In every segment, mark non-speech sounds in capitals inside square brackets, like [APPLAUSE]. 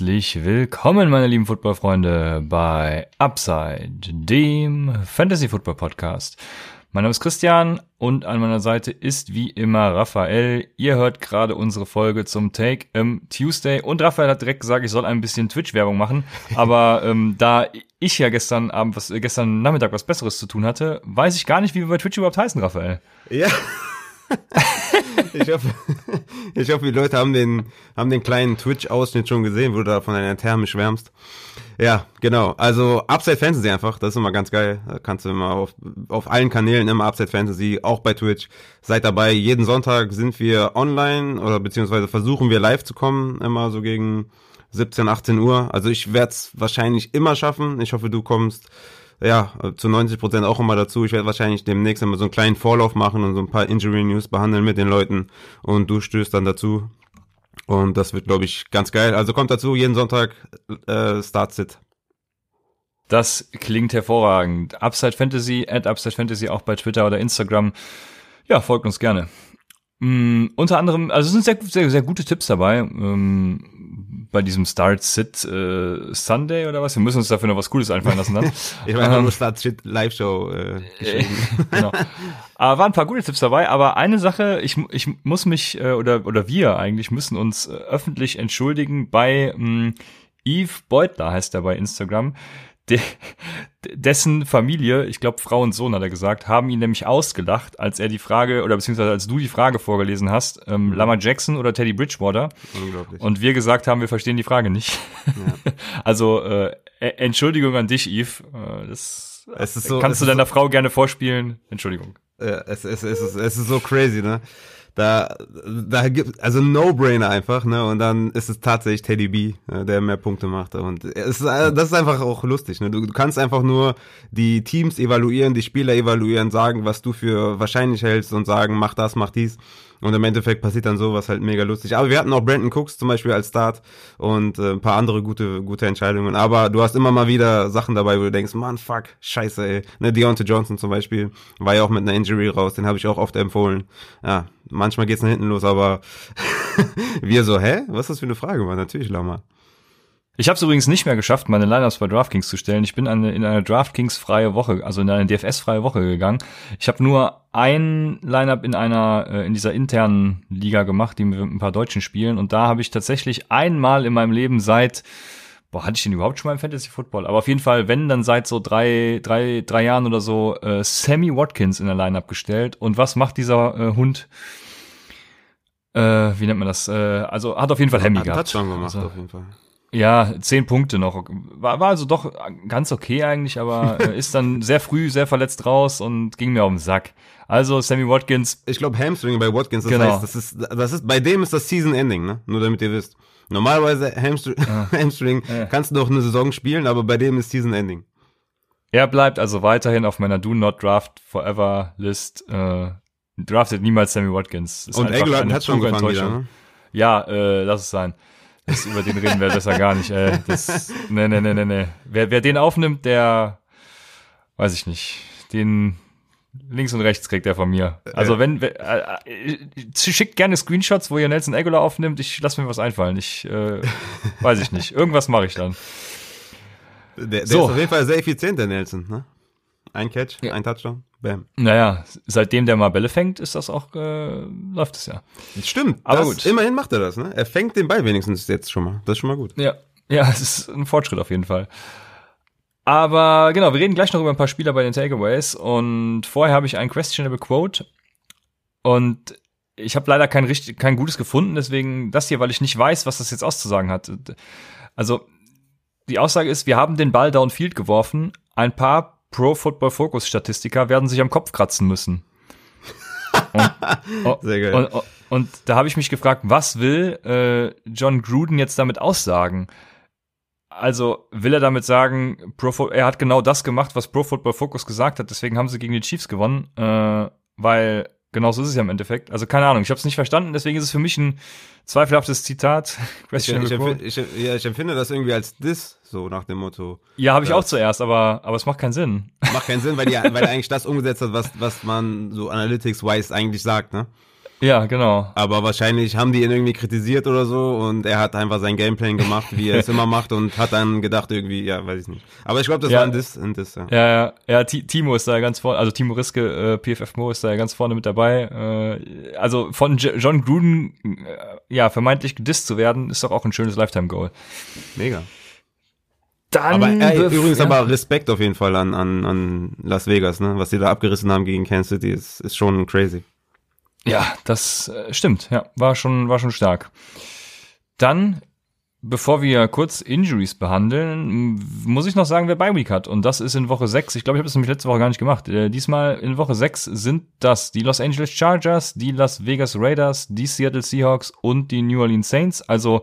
Herzlich willkommen, meine lieben Footballfreunde, bei Upside, dem Fantasy Football Podcast. Mein Name ist Christian und an meiner Seite ist wie immer Raphael. Ihr hört gerade unsere Folge zum Take im Tuesday und Raphael hat direkt gesagt, ich soll ein bisschen Twitch-Werbung machen. Aber [LAUGHS] ähm, da ich ja gestern Abend was, gestern Nachmittag was Besseres zu tun hatte, weiß ich gar nicht, wie wir bei Twitch überhaupt heißen, Raphael. Ja. [LAUGHS] ich hoffe, ich hoffe, die Leute haben den, haben den kleinen Twitch-Ausschnitt schon gesehen, wo du da von deiner Therme schwärmst. Ja, genau. Also Upside Fantasy einfach, das ist immer ganz geil. Da kannst du immer auf, auf allen Kanälen immer Upside Fantasy, auch bei Twitch. Seid dabei. Jeden Sonntag sind wir online oder beziehungsweise versuchen wir live zu kommen, immer so gegen 17, 18 Uhr. Also ich werde es wahrscheinlich immer schaffen. Ich hoffe, du kommst ja, zu 90 Prozent auch immer dazu. Ich werde wahrscheinlich demnächst immer so einen kleinen Vorlauf machen und so ein paar Injury News behandeln mit den Leuten und du stößt dann dazu. Und das wird, glaube ich, ganz geil. Also kommt dazu, jeden Sonntag äh, Start-Sit. Das klingt hervorragend. Upside Fantasy, at Upside Fantasy auch bei Twitter oder Instagram. Ja, folgt uns gerne. Mm, unter anderem, also es sind sehr, sehr, sehr gute Tipps dabei. Ähm, bei diesem Start Sit äh, Sunday oder was. Wir müssen uns dafür noch was Cooles einfallen lassen dann. [LAUGHS] ich meine ähm, nur Start Sit Live Show äh, geschrieben. [LAUGHS] genau. Aber waren ein paar gute Tipps dabei. Aber eine Sache, ich, ich muss mich äh, oder oder wir eigentlich müssen uns äh, öffentlich entschuldigen bei mh, Yves Beutler heißt er bei Instagram de, dessen Familie, ich glaube Frau und Sohn hat er gesagt, haben ihn nämlich ausgelacht, als er die Frage oder beziehungsweise als du die Frage vorgelesen hast, ähm, mhm. Lama Jackson oder Teddy Bridgewater. Unglaublich. Und wir gesagt haben, wir verstehen die Frage nicht. Ja. [LAUGHS] also äh, e, Entschuldigung an dich, Yves. Äh, das es ist so, kannst du deiner so, Frau gerne vorspielen. Entschuldigung. Ja, es, es, es, ist, es ist so crazy, ne? Da, da gibt also No-Brainer einfach, ne? Und dann ist es tatsächlich Teddy B, äh, der mehr Punkte macht. Und es ist, äh, das ist einfach auch lustig, ne? Du, du kannst einfach nur die Teams evaluieren, die Spieler evaluieren, sagen, was du für wahrscheinlich hältst und sagen, mach das, mach dies. Und im Endeffekt passiert dann sowas halt mega lustig. Aber wir hatten auch Brandon Cooks zum Beispiel als Start und äh, ein paar andere gute, gute Entscheidungen. Aber du hast immer mal wieder Sachen dabei, wo du denkst, man, fuck, scheiße, ey. Ne, Deontay Johnson zum Beispiel war ja auch mit einer Injury raus, den habe ich auch oft empfohlen. Ja, manchmal geht's nach hinten los, aber [LAUGHS] wir so, hä? Was ist das für eine Frage, Mann? Natürlich, Lama. Ich habe es übrigens nicht mehr geschafft, meine Lineups bei DraftKings zu stellen. Ich bin eine, in eine DraftKings freie Woche, also in eine DFS freie Woche gegangen. Ich habe nur ein Lineup in einer äh, in dieser internen Liga gemacht, die mit ein paar Deutschen spielen und da habe ich tatsächlich einmal in meinem Leben seit Boah, hatte ich den überhaupt schon mal im Fantasy Football? Aber auf jeden Fall, wenn, dann seit so drei, drei, drei Jahren oder so, äh, Sammy Watkins in der Lineup gestellt. Und was macht dieser äh, Hund? Äh, wie nennt man das? Äh, also hat auf jeden Fall gehabt. Hat Touchdown gemacht, also, auf jeden Fall. Ja, zehn Punkte noch. War, war also doch ganz okay eigentlich, aber äh, [LAUGHS] ist dann sehr früh, sehr verletzt raus und ging mir auf den Sack. Also Sammy Watkins. Ich glaube Hamstring bei Watkins, das genau. heißt, das ist, das ist, bei dem ist das Season Ending, ne? Nur damit ihr wisst. Normalerweise Hamstring, [LAUGHS] ja. Hamstring ja. kannst du noch eine Saison spielen, aber bei dem ist Season Ending. Er bleibt also weiterhin auf meiner Do Not Draft Forever List. Äh, draftet niemals Sammy Watkins. Ist und Aguilar hat schon gefangen wieder, ne? Ja, äh, lass es sein. Das, über den reden wir besser gar nicht. Ey. Das, nee, nee, nee, nee, nee. Wer, wer den aufnimmt, der, weiß ich nicht, den links und rechts kriegt er von mir. Also wenn, wenn äh, äh, schickt gerne Screenshots, wo ihr Nelson Aguilar aufnimmt. Ich lasse mir was einfallen. Ich äh, weiß ich nicht. Irgendwas mache ich dann. Der, der so. ist auf jeden Fall sehr effizient, der Nelson. Ne? Ein Catch, ja. ein Touchdown. Bam. Naja, seitdem der mal Bälle fängt, ist das auch, äh, läuft es ja. Stimmt, aber gut. Immerhin macht er das, ne? Er fängt den Ball wenigstens jetzt schon mal. Das ist schon mal gut. Ja, ja, es ist ein Fortschritt auf jeden Fall. Aber genau, wir reden gleich noch über ein paar Spieler bei den Takeaways und vorher habe ich ein questionable Quote und ich habe leider kein richtig, kein gutes gefunden, deswegen das hier, weil ich nicht weiß, was das jetzt auszusagen hat. Also die Aussage ist, wir haben den Ball downfield geworfen, ein paar Pro Football Focus Statistiker werden sich am Kopf kratzen müssen. Und, [LAUGHS] oh, Sehr geil. Und, und da habe ich mich gefragt, was will äh, John Gruden jetzt damit aussagen? also will er damit sagen, Pro, er hat genau das gemacht, was Pro Football Focus gesagt hat, deswegen haben sie gegen die Chiefs gewonnen, äh, weil genau so ist es ja im Endeffekt. Also keine Ahnung, ich habe es nicht verstanden, deswegen ist es für mich ein zweifelhaftes Zitat. [LAUGHS] Ich, ich, empfinde, ich, ja, ich empfinde das irgendwie als Diss, so nach dem Motto. Ja, habe ich auch zuerst, aber, aber es macht keinen Sinn. Macht keinen Sinn, weil, die, weil er eigentlich das umgesetzt hat, was, was man so analytics-wise eigentlich sagt, ne? Ja, genau. Aber wahrscheinlich haben die ihn irgendwie kritisiert oder so und er hat einfach sein Gameplay gemacht, wie er es [LAUGHS] immer macht und hat dann gedacht irgendwie, ja, weiß ich nicht. Aber ich glaube, das ja. war ein Diss, ein Diss, ja. Ja, ja, ja, Timo ist da ganz vorne, also Timo Riske, äh, PFF Mo ist da ganz vorne mit dabei. Äh, also von J John Gruden, äh, ja, vermeintlich gedisst zu werden, ist doch auch ein schönes Lifetime-Goal. Mega. Dann aber äh, übrigens ja. aber Respekt auf jeden Fall an, an, an Las Vegas, ne? Was die da abgerissen haben gegen Kansas City, ist, ist schon crazy. Ja, das äh, stimmt. Ja, war schon, war schon stark. Dann, bevor wir kurz Injuries behandeln, muss ich noch sagen, wer Bye Week hat. Und das ist in Woche 6. Ich glaube, ich habe das nämlich letzte Woche gar nicht gemacht. Äh, diesmal in Woche 6 sind das die Los Angeles Chargers, die Las Vegas Raiders, die Seattle Seahawks und die New Orleans Saints. Also,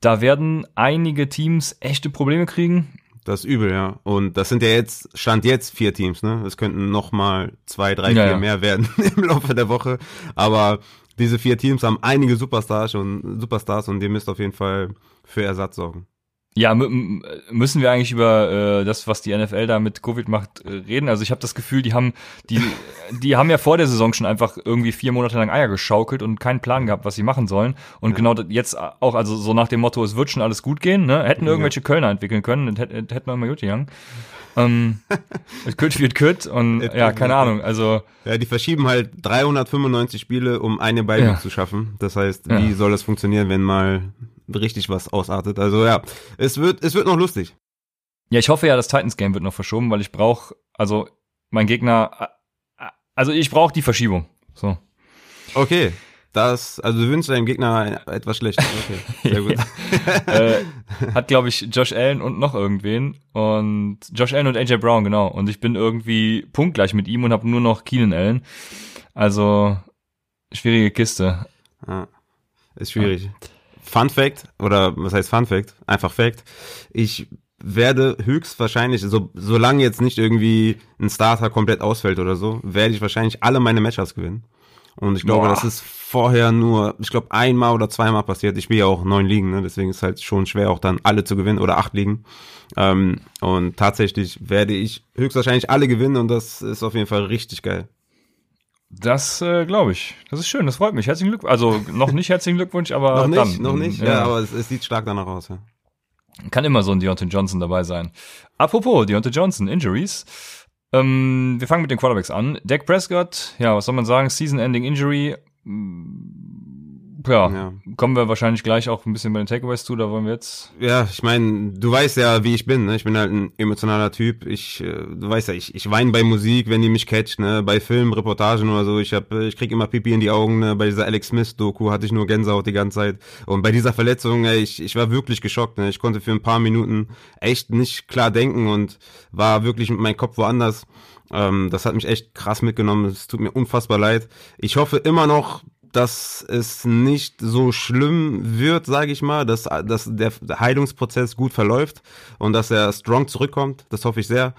da werden einige Teams echte Probleme kriegen. Das ist übel, ja. Und das sind ja jetzt, stand jetzt vier Teams, ne? Es könnten noch mal zwei, drei, ja, vier mehr werden [LAUGHS] im Laufe der Woche. Aber diese vier Teams haben einige Superstars und Superstars und ihr müsst auf jeden Fall für Ersatz sorgen. Ja, müssen wir eigentlich über äh, das, was die NFL da mit Covid macht, äh, reden? Also ich habe das Gefühl, die haben, die, [LAUGHS] die haben ja vor der Saison schon einfach irgendwie vier Monate lang Eier geschaukelt und keinen Plan gehabt, was sie machen sollen. Und ja. genau jetzt auch, also so nach dem Motto, es wird schon alles gut gehen, ne? Hätten irgendwelche ja. Kölner entwickeln können, hätten hätten wir immer gut gegangen. Ähm, es könnte wird kut und ja, keine Ahnung, also. Ja, die verschieben halt 395 Spiele, um eine Beine ja. zu schaffen. Das heißt, wie soll das funktionieren, wenn mal richtig was ausartet. Also ja, es wird, es wird noch lustig. Ja, ich hoffe ja, das Titans-Game wird noch verschoben, weil ich brauche, also mein Gegner, also ich brauche die Verschiebung. So. Okay. Das, also du wünschst deinem Gegner etwas schlecht. Okay, sehr gut. [LAUGHS] äh, hat, glaube ich, Josh Allen und noch irgendwen. Und Josh Allen und AJ Brown, genau. Und ich bin irgendwie punktgleich mit ihm und habe nur noch Keenan Allen. Also, schwierige Kiste. Ja, ist schwierig. Ja. Fun Fact, oder was heißt Fun Fact? Einfach Fact. Ich werde höchstwahrscheinlich, so, solange jetzt nicht irgendwie ein Starter komplett ausfällt oder so, werde ich wahrscheinlich alle meine Matchups gewinnen. Und ich glaube, Boah. das ist vorher nur, ich glaube, einmal oder zweimal passiert. Ich spiele ja auch neun Ligen, ne? deswegen ist es halt schon schwer, auch dann alle zu gewinnen oder acht Ligen. Ähm, und tatsächlich werde ich höchstwahrscheinlich alle gewinnen und das ist auf jeden Fall richtig geil. Das äh, glaube ich. Das ist schön, das freut mich. Herzlichen Glückwunsch. Also noch nicht herzlichen Glückwunsch, aber [LAUGHS] noch nicht, dann. noch nicht. Ja, ja aber es, es, sieht stark danach aus. Ja. Kann immer so ein Deontay Johnson dabei sein. Apropos Deontay Johnson Injuries. Ähm, wir fangen mit den Quarterbacks an. Dak Prescott, ja, was soll man sagen? Season-Ending Injury ja, ja, kommen wir wahrscheinlich gleich auch ein bisschen bei den Takeaways zu, da wollen wir jetzt. Ja, ich meine, du weißt ja, wie ich bin, ne? Ich bin halt ein emotionaler Typ. Ich, äh, du weißt ja, ich, ich weine bei Musik, wenn die mich catcht, ne? Bei Filmen, Reportagen oder so. Ich hab, ich krieg immer Pipi in die Augen, ne? Bei dieser Alex Smith-Doku hatte ich nur Gänsehaut die ganze Zeit. Und bei dieser Verletzung, ey, ich, ich war wirklich geschockt, ne? Ich konnte für ein paar Minuten echt nicht klar denken und war wirklich mit meinem Kopf woanders. Ähm, das hat mich echt krass mitgenommen. Es tut mir unfassbar leid. Ich hoffe immer noch, dass es nicht so schlimm wird, sage ich mal, dass, dass der Heilungsprozess gut verläuft und dass er strong zurückkommt. Das hoffe ich sehr.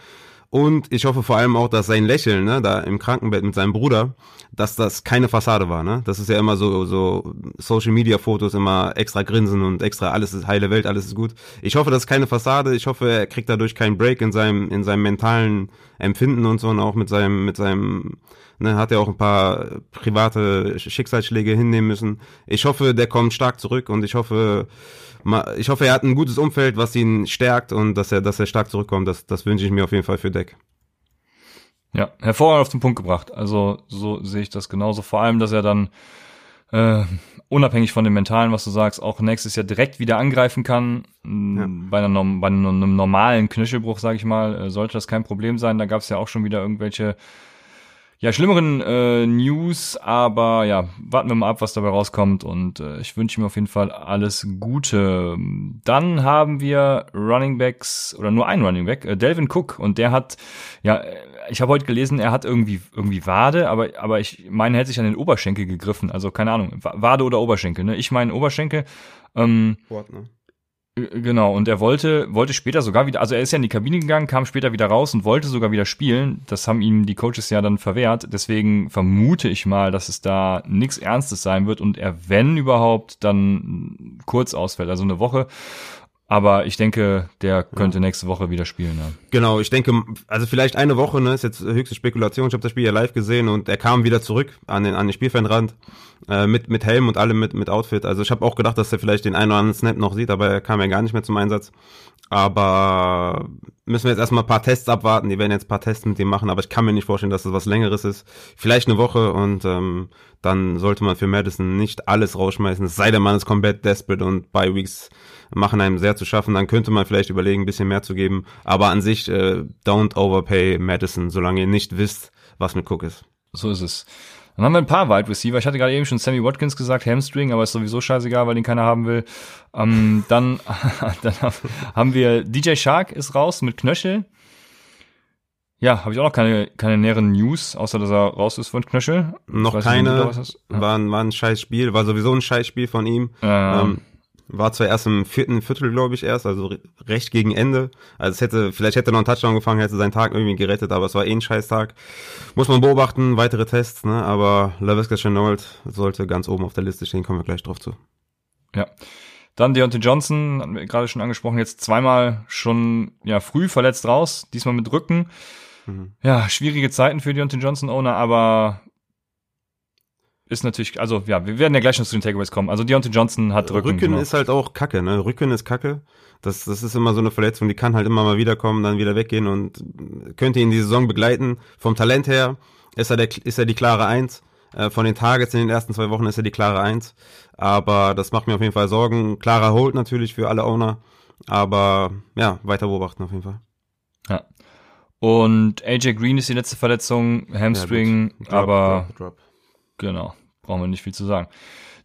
Und ich hoffe vor allem auch, dass sein Lächeln, ne, da im Krankenbett mit seinem Bruder, dass das keine Fassade war, ne? Das ist ja immer so, so Social Media Fotos immer extra grinsen und extra alles ist heile Welt, alles ist gut. Ich hoffe, das ist keine Fassade. Ich hoffe, er kriegt dadurch keinen Break in seinem, in seinem mentalen Empfinden und so und auch mit seinem, mit seinem, ne, hat er auch ein paar private Schicksalsschläge hinnehmen müssen. Ich hoffe, der kommt stark zurück und ich hoffe, ich hoffe, er hat ein gutes Umfeld, was ihn stärkt und dass er, dass er stark zurückkommt. Das, das wünsche ich mir auf jeden Fall für Deck. Ja, hervorragend auf den Punkt gebracht. Also so sehe ich das genauso. Vor allem, dass er dann äh, unabhängig von dem Mentalen, was du sagst, auch nächstes Jahr direkt wieder angreifen kann. Ja. Bei, einer, bei, einem normalen Knöchelbruch, sage ich mal, äh, sollte das kein Problem sein. Da gab es ja auch schon wieder irgendwelche ja, schlimmeren äh, News, aber ja, warten wir mal ab, was dabei rauskommt und äh, ich wünsche mir auf jeden Fall alles Gute. Dann haben wir Running Backs oder nur ein Running Back, äh, Delvin Cook und der hat, ja, ich habe heute gelesen, er hat irgendwie irgendwie Wade, aber aber ich meine, er hätte sich an den Oberschenkel gegriffen, also keine Ahnung, Wade oder Oberschenkel, ne? Ich meine Oberschenkel. Ähm, Sport, ne? Äh, genau, und er wollte, wollte später sogar wieder, also er ist ja in die Kabine gegangen, kam später wieder raus und wollte sogar wieder spielen. Das haben ihm die Coaches ja dann verwehrt. Deswegen vermute ich mal, dass es da nichts Ernstes sein wird und er, wenn überhaupt, dann kurz ausfällt, also eine Woche. Aber ich denke, der könnte ja. nächste Woche wieder spielen. Ja. Genau, ich denke, also vielleicht eine Woche, ne, ist jetzt höchste Spekulation. Ich habe das Spiel ja live gesehen und er kam wieder zurück an den, an den Spielfeldrand äh, mit, mit Helm und allem mit, mit Outfit. Also ich habe auch gedacht, dass er vielleicht den einen oder anderen Snap noch sieht, aber er kam ja gar nicht mehr zum Einsatz. Aber müssen wir jetzt erstmal ein paar Tests abwarten. Die werden jetzt ein paar Tests mit ihm machen, aber ich kann mir nicht vorstellen, dass das was längeres ist. Vielleicht eine Woche und ähm, dann sollte man für Madison nicht alles rausschmeißen. Sei denn, man ist komplett desperate und bei Weeks machen einem sehr zu schaffen. Dann könnte man vielleicht überlegen, ein bisschen mehr zu geben. Aber an sich, äh, don't overpay Madison, solange ihr nicht wisst, was mit Cook ist. So ist es. Dann haben wir ein paar Wide Receiver. Ich hatte gerade eben schon Sammy Watkins gesagt, Hamstring, aber ist sowieso scheißegal, weil den keiner haben will. Ähm, [LAUGHS] dann, [LAUGHS] dann haben wir DJ Shark ist raus mit Knöchel. Ja, habe ich auch noch keine, keine näheren News, außer dass er raus ist von Knöchel. Noch keine. Nicht, war, ein, war ein scheiß Spiel, war sowieso ein scheiß Spiel von ihm. Ähm, ähm, war zwar erst im vierten Viertel, glaube ich, erst, also recht gegen Ende. Also es hätte, vielleicht hätte er noch einen Touchdown gefangen, hätte seinen Tag irgendwie gerettet, aber es war eh ein scheiß Tag. Muss man beobachten, weitere Tests, ne? Aber LaVisca Chenault sollte ganz oben auf der Liste stehen, kommen wir gleich drauf zu. Ja. Dann Deontay Johnson, hatten wir gerade schon angesprochen, jetzt zweimal schon ja früh verletzt raus, diesmal mit Rücken. Mhm. Ja, schwierige Zeiten für Deontay Johnson Owner, aber ist natürlich, also ja, wir werden ja gleich noch zu den Takeaways kommen. Also Deontay Johnson hat Rücken. Rücken genau. ist halt auch Kacke, ne? Rücken ist Kacke. Das, das ist immer so eine Verletzung, die kann halt immer mal wiederkommen, dann wieder weggehen und könnte ihn die Saison begleiten. Vom Talent her ist er, der, ist er die klare Eins. Äh, von den Targets in den ersten zwei Wochen ist er die klare Eins. Aber das macht mir auf jeden Fall Sorgen. Klarer Hold natürlich für alle Owner. Aber ja, weiter beobachten auf jeden Fall. Ja. Und AJ Green ist die letzte Verletzung, Hamstring, ja, drop, aber drop, drop. Genau, brauchen wir nicht viel zu sagen.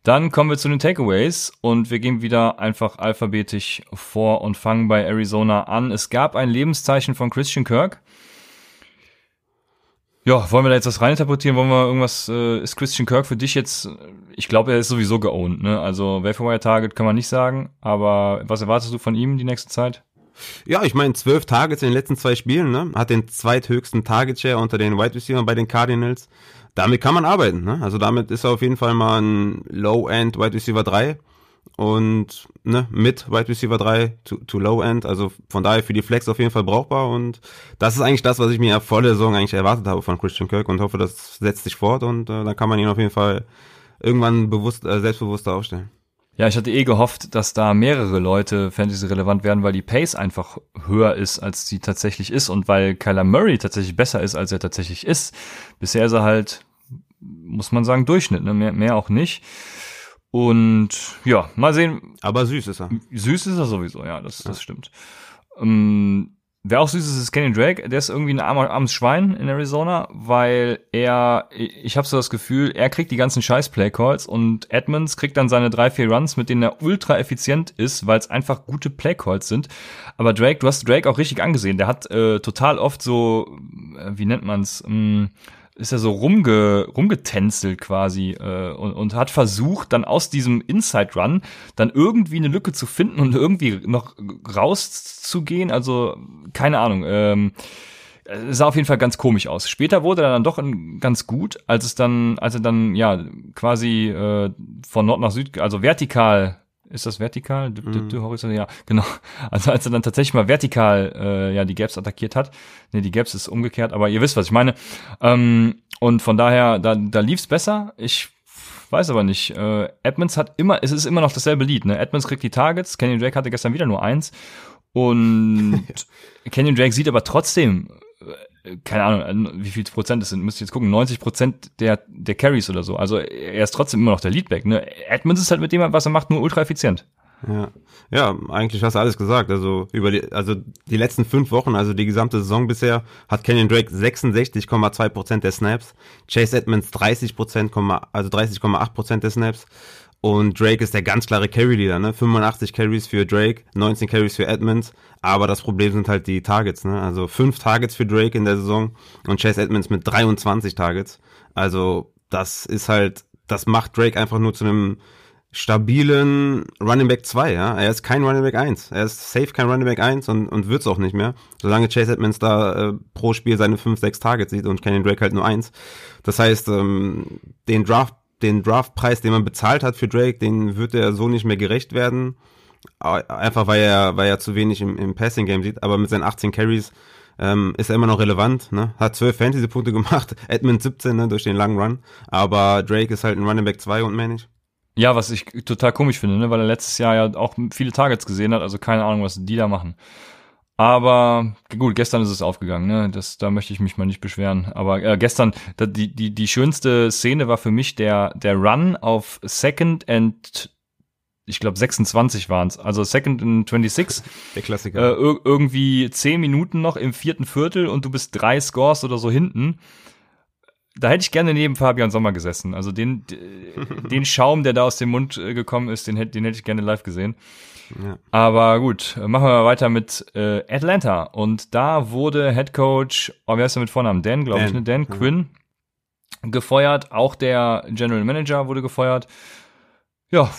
Dann kommen wir zu den Takeaways und wir gehen wieder einfach alphabetisch vor und fangen bei Arizona an. Es gab ein Lebenszeichen von Christian Kirk. Ja, wollen wir da jetzt was reininterpretieren? Wollen wir irgendwas, äh, ist Christian Kirk für dich jetzt, ich glaube, er ist sowieso geowned, ne? Also Vaporwire Target kann man nicht sagen, aber was erwartest du von ihm die nächste Zeit? Ja, ich meine, zwölf Targets in den letzten zwei Spielen, ne? Hat den zweithöchsten Target Share unter den Wide Receivers bei den Cardinals damit kann man arbeiten. Ne? Also damit ist er auf jeden Fall mal ein Low-End Wide Receiver 3 und ne, mit Wide Receiver 3 to, to Low End. Also von daher für die Flex auf jeden Fall brauchbar und das ist eigentlich das, was ich mir vor der Saison eigentlich erwartet habe von Christian Kirk und hoffe, das setzt sich fort und äh, dann kann man ihn auf jeden Fall irgendwann bewusst, äh, selbstbewusster aufstellen. Ja, ich hatte eh gehofft, dass da mehrere Leute Fantasy relevant werden, weil die Pace einfach höher ist, als sie tatsächlich ist und weil Kyler Murray tatsächlich besser ist, als er tatsächlich ist. Bisher ist er halt, muss man sagen, Durchschnitt, ne? mehr, mehr auch nicht. Und ja, mal sehen. Aber süß ist er. Süß ist er sowieso, ja, das, das stimmt. Ähm, Wer auch süß ist, ist Kenny Drake. Der ist irgendwie ein armer, armes Schwein in Arizona, weil er, ich habe so das Gefühl, er kriegt die ganzen scheiß Playcalls und Edmonds kriegt dann seine drei, vier Runs, mit denen er ultra effizient ist, weil es einfach gute Playcalls sind. Aber Drake, du hast Drake auch richtig angesehen. Der hat äh, total oft so, äh, wie nennt man's, mh, mm, ist er so rumge, rumgetänzelt quasi äh, und, und hat versucht, dann aus diesem Inside Run dann irgendwie eine Lücke zu finden und irgendwie noch rauszugehen. Also keine Ahnung. Ähm, sah auf jeden Fall ganz komisch aus. Später wurde er dann doch ganz gut, als es dann, als er dann ja quasi äh, von Nord nach Süd, also vertikal ist das vertikal? Mhm. Horizontal? Ja, genau. [LAUGHS] Also als er dann tatsächlich mal vertikal äh, ja die Gaps attackiert hat. Nee, die Gaps ist umgekehrt, aber ihr wisst, was ich meine. Ähm, und von daher, da, da lief's besser. Ich weiß aber nicht. Äh, Edmonds hat immer, es ist immer noch dasselbe Lied. Ne? Edmonds kriegt die Targets. Kenny Drake hatte gestern wieder nur eins. Und [LAUGHS] Kenny Drake sieht aber trotzdem keine Ahnung, wie viel Prozent es sind, müsst ihr jetzt gucken, 90 Prozent der, der Carries oder so. Also er ist trotzdem immer noch der Leadback. Ne? Edmonds ist halt mit dem, was er macht, nur ultra effizient. Ja. ja, eigentlich hast du alles gesagt. Also über die, also die letzten fünf Wochen, also die gesamte Saison bisher, hat Kenyon Drake 66,2 Prozent der Snaps, Chase Edmonds 30 Prozent, also 30,8 Prozent der Snaps. Und Drake ist der ganz klare Carry-Leader, ne? 85 Carries für Drake, 19 Carries für Edmonds. Aber das Problem sind halt die Targets, ne? Also fünf Targets für Drake in der Saison und Chase Edmonds mit 23 Targets. Also das ist halt, das macht Drake einfach nur zu einem stabilen Running Back 2, ja. Er ist kein Running Back 1. Er ist safe kein Running Back 1 und, und wird's auch nicht mehr. Solange Chase Edmonds da äh, pro Spiel seine 5, 6 Targets sieht und Kenny Drake halt nur eins. Das heißt, ähm, den Draft, den Draftpreis, den man bezahlt hat für Drake, den wird er so nicht mehr gerecht werden. Einfach weil er, weil er zu wenig im, im Passing Game sieht, aber mit seinen 18 Carries ähm, ist er immer noch relevant, ne? Hat 12 Fantasy-Punkte [LAUGHS] gemacht, Edmund 17, ne, durch den langen Run. Aber Drake ist halt ein Running Back 2 und mehr nicht. Ja, was ich total komisch finde, ne? weil er letztes Jahr ja auch viele Targets gesehen hat, also keine Ahnung, was die da machen. Aber gut, gestern ist es aufgegangen, ne? Das, da möchte ich mich mal nicht beschweren. Aber äh, gestern, da, die, die, die schönste Szene war für mich der, der Run auf Second and ich glaube 26 waren es, also Second and 26. Der Klassiker. Äh, irgendwie 10 Minuten noch im vierten Viertel und du bist drei Scores oder so hinten da hätte ich gerne neben Fabian Sommer gesessen. Also den, [LAUGHS] den Schaum, der da aus dem Mund äh, gekommen ist, den, den hätte ich gerne live gesehen. Ja. Aber gut, machen wir weiter mit äh, Atlanta. Und da wurde Head Coach, oh, wer ist der mit Vornamen? Dan, glaube ich, ne? Dan ja. Quinn gefeuert. Auch der General Manager wurde gefeuert. Ja,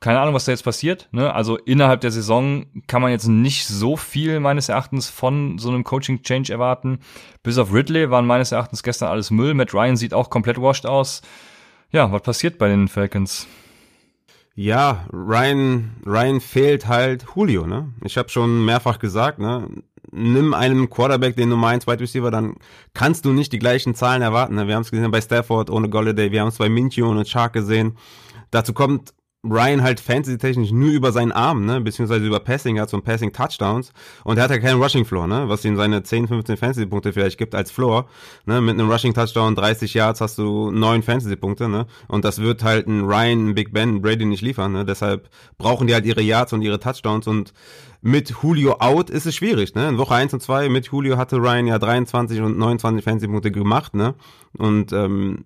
keine Ahnung, was da jetzt passiert. Ne? Also innerhalb der Saison kann man jetzt nicht so viel meines Erachtens von so einem Coaching-Change erwarten. Bis auf Ridley waren meines Erachtens gestern alles Müll. Matt Ryan sieht auch komplett washed aus. Ja, was passiert bei den Falcons? Ja, Ryan, Ryan fehlt halt Julio, ne? Ich habe schon mehrfach gesagt, ne? Nimm einem Quarterback den Nummer 1 Wide Receiver, dann kannst du nicht die gleichen Zahlen erwarten. Ne? Wir haben es gesehen bei Stafford ohne Golladay, wir haben es bei Minchio und Shark gesehen. Dazu kommt Ryan halt fantasy-technisch nur über seinen Arm, ne, beziehungsweise über Passing hat, so ein Passing-Touchdowns und er hat ja keinen Rushing-Floor, ne, was ihm seine 10, 15 Fantasy-Punkte vielleicht gibt als Floor, ne, mit einem Rushing-Touchdown 30 Yards hast du 9 Fantasy-Punkte, ne, und das wird halt ein Ryan, ein Big Ben, ein Brady nicht liefern, ne, deshalb brauchen die halt ihre Yards und ihre Touchdowns. Und mit Julio out ist es schwierig, ne, in Woche 1 und 2 mit Julio hatte Ryan ja 23 und 29 Fantasy-Punkte gemacht, ne, und, ähm,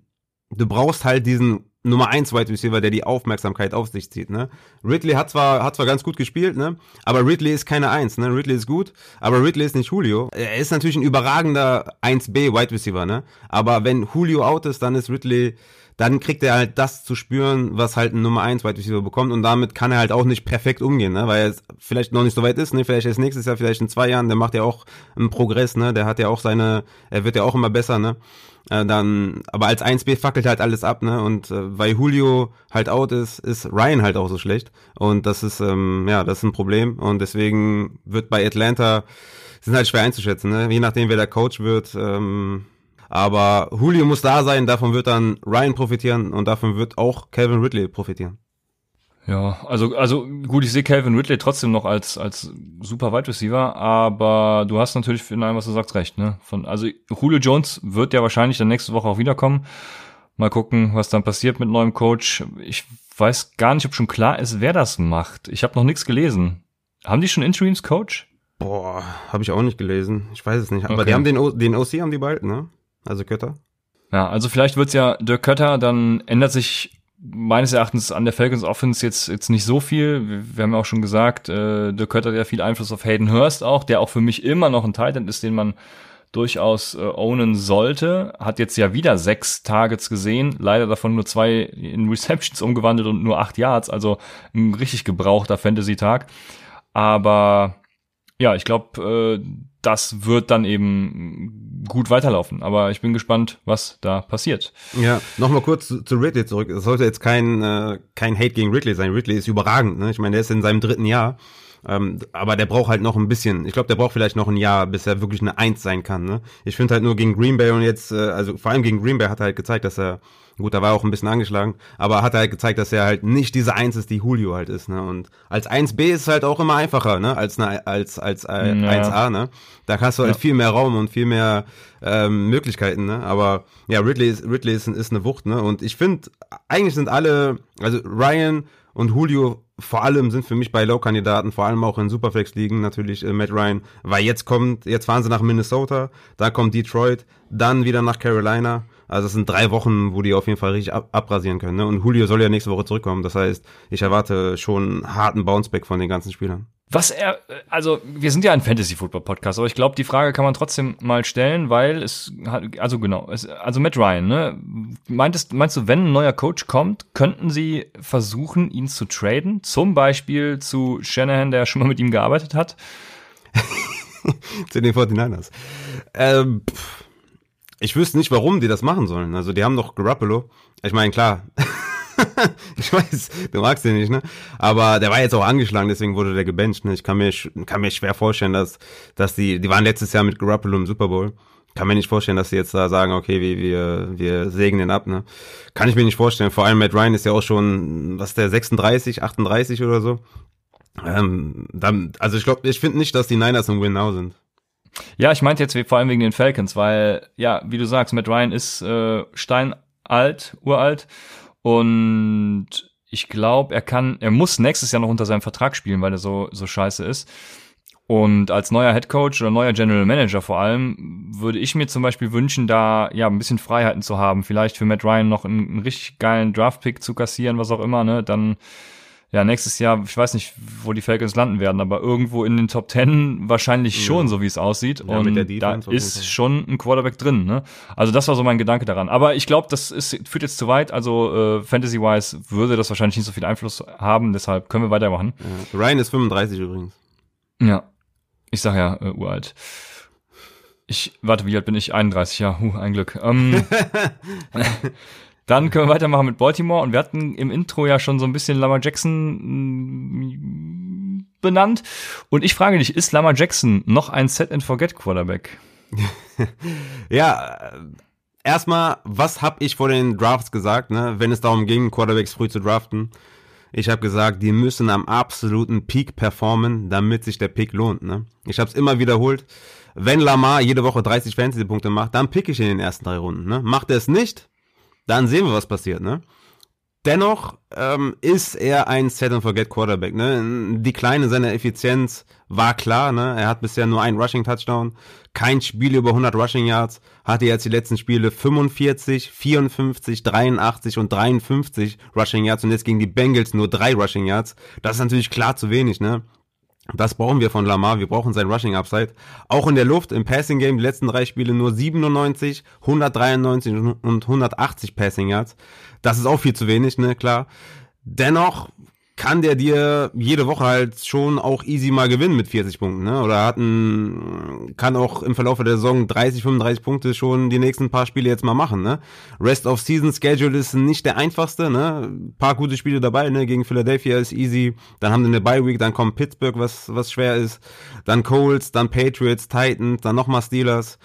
du brauchst halt diesen Nummer 1 Wide Receiver, der die Aufmerksamkeit auf sich zieht, ne? Ridley hat zwar, hat zwar ganz gut gespielt, ne? Aber Ridley ist keine 1, ne? Ridley ist gut, aber Ridley ist nicht Julio. Er ist natürlich ein überragender 1B Wide Receiver, ne? Aber wenn Julio out ist, dann ist Ridley, dann kriegt er halt das zu spüren, was halt ein Nummer 1 Wide Receiver bekommt und damit kann er halt auch nicht perfekt umgehen, ne? Weil er vielleicht noch nicht so weit ist, ne? Vielleicht erst nächstes Jahr, vielleicht in zwei Jahren, der macht ja auch einen Progress, ne? Der hat ja auch seine, er wird ja auch immer besser, ne? Äh, dann, aber als 1B fackelt halt alles ab, ne? Und äh, weil Julio halt out ist, ist Ryan halt auch so schlecht. Und das ist, ähm, ja, das ist ein Problem. Und deswegen wird bei Atlanta, sind halt schwer einzuschätzen, ne? Je nachdem, wer der Coach wird. Ähm, aber Julio muss da sein, davon wird dann Ryan profitieren und davon wird auch Calvin Ridley profitieren. Ja, also, also gut, ich sehe Calvin Ridley trotzdem noch als, als super Wide Receiver, aber du hast natürlich in allem, was du sagst, recht, ne? Von, also Julio Jones wird ja wahrscheinlich dann nächste Woche auch wiederkommen. Mal gucken, was dann passiert mit neuem Coach. Ich weiß gar nicht, ob schon klar ist, wer das macht. Ich habe noch nichts gelesen. Haben die schon Interims Coach? Boah, habe ich auch nicht gelesen. Ich weiß es nicht. Aber okay. die haben den, o den OC haben die bald, ne? Also Kötter. Ja, also vielleicht wird's ja Dirk Kötter, dann ändert sich meines Erachtens an der Falcons Offense jetzt jetzt nicht so viel. Wir, haben ja auch schon gesagt, äh, Dirk Kötter hat ja viel Einfluss auf Hayden Hurst auch, der auch für mich immer noch ein Titan ist, den man durchaus äh, ownen sollte. Hat jetzt ja wieder sechs Targets gesehen, leider davon nur zwei in [LAUGHS] Receptions umgewandelt und nur acht Yards, also ein richtig gebrauchter Fantasy-Tag. Aber ja, ich glaube, äh, das wird dann eben gut weiterlaufen. Aber ich bin gespannt, was da passiert. Ja, nochmal kurz zu, zu Ridley zurück. Es sollte jetzt kein, äh, kein Hate gegen Ridley sein. Ridley ist überragend. Ne? Ich meine, der ist in seinem dritten Jahr. Ähm, aber der braucht halt noch ein bisschen. Ich glaube, der braucht vielleicht noch ein Jahr, bis er wirklich eine Eins sein kann. Ne? Ich finde halt nur gegen Green Bay und jetzt, äh, also vor allem gegen Green Bay hat er halt gezeigt, dass er Gut, da war er auch ein bisschen angeschlagen, aber hat er halt gezeigt, dass er halt nicht diese Eins ist, die Julio halt ist, ne? Und als 1B ist es halt auch immer einfacher, ne? Als eine, als als äh, ja. 1A, ne? Da hast du halt ja. viel mehr Raum und viel mehr ähm, Möglichkeiten, ne? Aber ja, Ridley ist Ridley ist, ist eine Wucht, ne? Und ich finde, eigentlich sind alle, also Ryan und Julio vor allem sind für mich bei Low-Kandidaten, vor allem auch in Superflex-Ligen natürlich äh, Matt Ryan, weil jetzt kommt, jetzt fahren sie nach Minnesota, da kommt Detroit, dann wieder nach Carolina also es sind drei Wochen, wo die auf jeden Fall richtig ab abrasieren können. Ne? Und Julio soll ja nächste Woche zurückkommen. Das heißt, ich erwarte schon einen harten Bounceback von den ganzen Spielern. Was er, also wir sind ja ein Fantasy-Football-Podcast, aber ich glaube, die Frage kann man trotzdem mal stellen, weil es hat, also genau, es, also Matt Ryan, ne? Meintest, meinst du, wenn ein neuer Coach kommt, könnten sie versuchen, ihn zu traden? Zum Beispiel zu Shanahan, der schon mal mit ihm gearbeitet hat? [LAUGHS] zu den 49ers. Ähm, ich wüsste nicht, warum die das machen sollen. Also die haben doch Garoppolo. Ich meine, klar, [LAUGHS] ich weiß, du magst den nicht, ne? Aber der war jetzt auch angeschlagen, deswegen wurde der gebencht, ne? Ich kann mir, kann mir schwer vorstellen, dass, dass die, die waren letztes Jahr mit Garoppolo im Super Bowl. Kann mir nicht vorstellen, dass sie jetzt da sagen, okay, wir, wir, wir sägen den ab, ne? Kann ich mir nicht vorstellen. Vor allem Matt Ryan ist ja auch schon, was ist der, 36, 38 oder so. Ähm, dann, also ich glaube, ich finde nicht, dass die Niners im Win Now sind. Ja, ich meinte jetzt vor allem wegen den Falcons, weil, ja, wie du sagst, Matt Ryan ist äh, steinalt, uralt und ich glaube, er kann, er muss nächstes Jahr noch unter seinem Vertrag spielen, weil er so, so scheiße ist. Und als neuer Head Coach oder neuer General Manager vor allem würde ich mir zum Beispiel wünschen, da ja ein bisschen Freiheiten zu haben. Vielleicht für Matt Ryan noch einen, einen richtig geilen Draft-Pick zu kassieren, was auch immer, ne? Dann ja, nächstes Jahr, ich weiß nicht, wo die Falcons landen werden, aber irgendwo in den Top Ten wahrscheinlich ja. schon, so wie es aussieht. Ja, und da ist schon ein Quarterback drin. Ne? Also das war so mein Gedanke daran. Aber ich glaube, das ist, führt jetzt zu weit. Also äh, Fantasy-wise würde das wahrscheinlich nicht so viel Einfluss haben. Deshalb können wir weitermachen. Ja. Ryan ist 35 übrigens. Ja, ich sag ja, äh, uralt. Ich, warte, wie alt bin ich? 31, ja, huh, ein Glück. Ähm, [LAUGHS] [LAUGHS] Dann können wir weitermachen mit Baltimore und wir hatten im Intro ja schon so ein bisschen Lamar Jackson mm, benannt. Und ich frage dich, ist Lamar Jackson noch ein Set and Forget Quarterback? [LAUGHS] ja, erstmal, was habe ich vor den Drafts gesagt, ne, wenn es darum ging, Quarterbacks früh zu draften? Ich habe gesagt, die müssen am absoluten Peak performen, damit sich der Pick lohnt. Ne? Ich habe es immer wiederholt. Wenn Lamar jede Woche 30 Fantasy-Punkte macht, dann pick ich in den ersten drei Runden. Ne? Macht er es nicht, dann sehen wir, was passiert, ne? Dennoch ähm, ist er ein Set-and-Forget Quarterback. Ne? Die kleine seiner Effizienz war klar. Ne? Er hat bisher nur einen Rushing-Touchdown, kein Spiel über 100 Rushing Yards. Hatte jetzt die letzten Spiele 45, 54, 83 und 53 Rushing Yards und jetzt gegen die Bengals nur drei Rushing Yards. Das ist natürlich klar zu wenig. Ne? Das brauchen wir von Lamar. Wir brauchen sein Rushing Upside. Auch in der Luft, im Passing Game, die letzten drei Spiele nur 97, 193 und 180 Passing Yards. Das ist auch viel zu wenig, ne, klar. Dennoch kann der dir jede Woche halt schon auch easy mal gewinnen mit 40 Punkten, ne? Oder hat ein, kann auch im Verlauf der Saison 30, 35 Punkte schon die nächsten paar Spiele jetzt mal machen, ne? Rest of Season Schedule ist nicht der einfachste, ne? Paar gute Spiele dabei, ne? Gegen Philadelphia ist easy. Dann haben sie eine Bye Week, dann kommt Pittsburgh, was, was schwer ist. Dann Colts, dann Patriots, Titans, dann nochmal Steelers.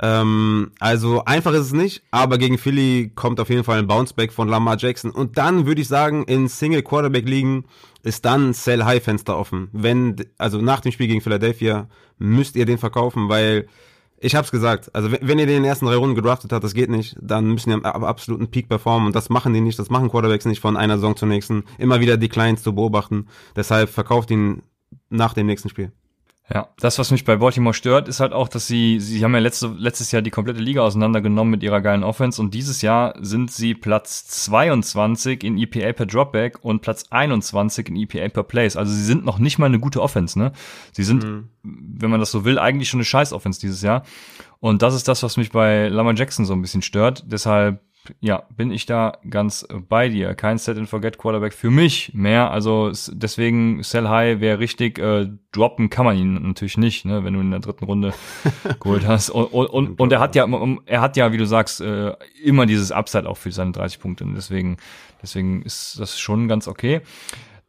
Ähm, also einfach ist es nicht, aber gegen Philly kommt auf jeden Fall ein Bounceback von Lamar Jackson. Und dann würde ich sagen, in Single Quarterback liegen ist dann Sell High Fenster offen. Wenn, also nach dem Spiel gegen Philadelphia müsst ihr den verkaufen, weil ich hab's gesagt, also wenn ihr den in den ersten drei Runden gedraftet habt, das geht nicht, dann müssen die am absoluten Peak performen und das machen die nicht, das machen Quarterbacks nicht von einer Saison zur nächsten, immer wieder die Clients zu beobachten. Deshalb verkauft ihn nach dem nächsten Spiel. Ja, das, was mich bei Baltimore stört, ist halt auch, dass sie, sie haben ja letzte, letztes Jahr die komplette Liga auseinandergenommen mit ihrer geilen Offense und dieses Jahr sind sie Platz 22 in EPA per Dropback und Platz 21 in EPA per Place. Also sie sind noch nicht mal eine gute Offense, ne? Sie sind, mhm. wenn man das so will, eigentlich schon eine scheiß Offense dieses Jahr. Und das ist das, was mich bei Lamar Jackson so ein bisschen stört. Deshalb ja, bin ich da ganz bei dir. Kein Set and Forget Quarterback für mich mehr. Also deswegen Sell High wäre richtig. Äh, droppen kann man ihn natürlich nicht, ne, wenn du in der dritten Runde [LAUGHS] geholt hast. Und, und, und er hat ja, er hat ja, wie du sagst, äh, immer dieses Upside auch für seine 30 Punkte. Und deswegen, deswegen ist das schon ganz okay.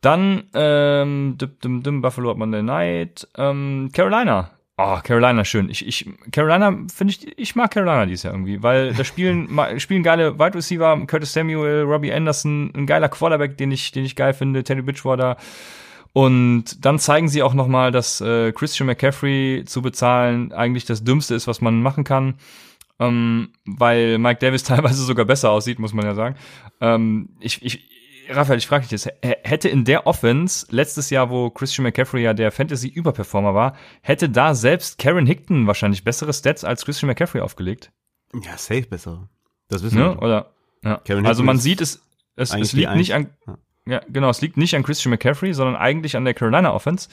Dann ähm, dim, dim, dim, Buffalo hat man Monday Night. Ähm, Carolina Oh, Carolina schön. Ich, ich, Carolina finde ich, ich mag Carolina dieses Jahr irgendwie, weil da spielen, [LAUGHS] spielen geile Wide Receiver, Curtis Samuel, Robbie Anderson, ein geiler Quarterback, den ich, den ich geil finde, Teddy Bridgewater. Und dann zeigen sie auch nochmal, dass äh, Christian McCaffrey zu bezahlen eigentlich das Dümmste ist, was man machen kann. Ähm, weil Mike Davis [LAUGHS] teilweise sogar besser aussieht, muss man ja sagen. Ähm, ich, ich, Raphael, ich frage dich jetzt, hätte in der Offense letztes Jahr, wo Christian McCaffrey ja der Fantasy-Überperformer war, hätte da selbst Karen Hickton wahrscheinlich bessere Stats als Christian McCaffrey aufgelegt? Ja, safe besser. Das wissen ne? wir. Oder, ja. also man sieht es, es, es liegt nicht an, ja. ja, genau, es liegt nicht an Christian McCaffrey, sondern eigentlich an der Carolina Offense.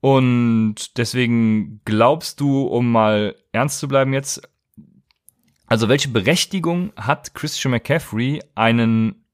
Und deswegen glaubst du, um mal ernst zu bleiben jetzt, also welche Berechtigung hat Christian McCaffrey, einen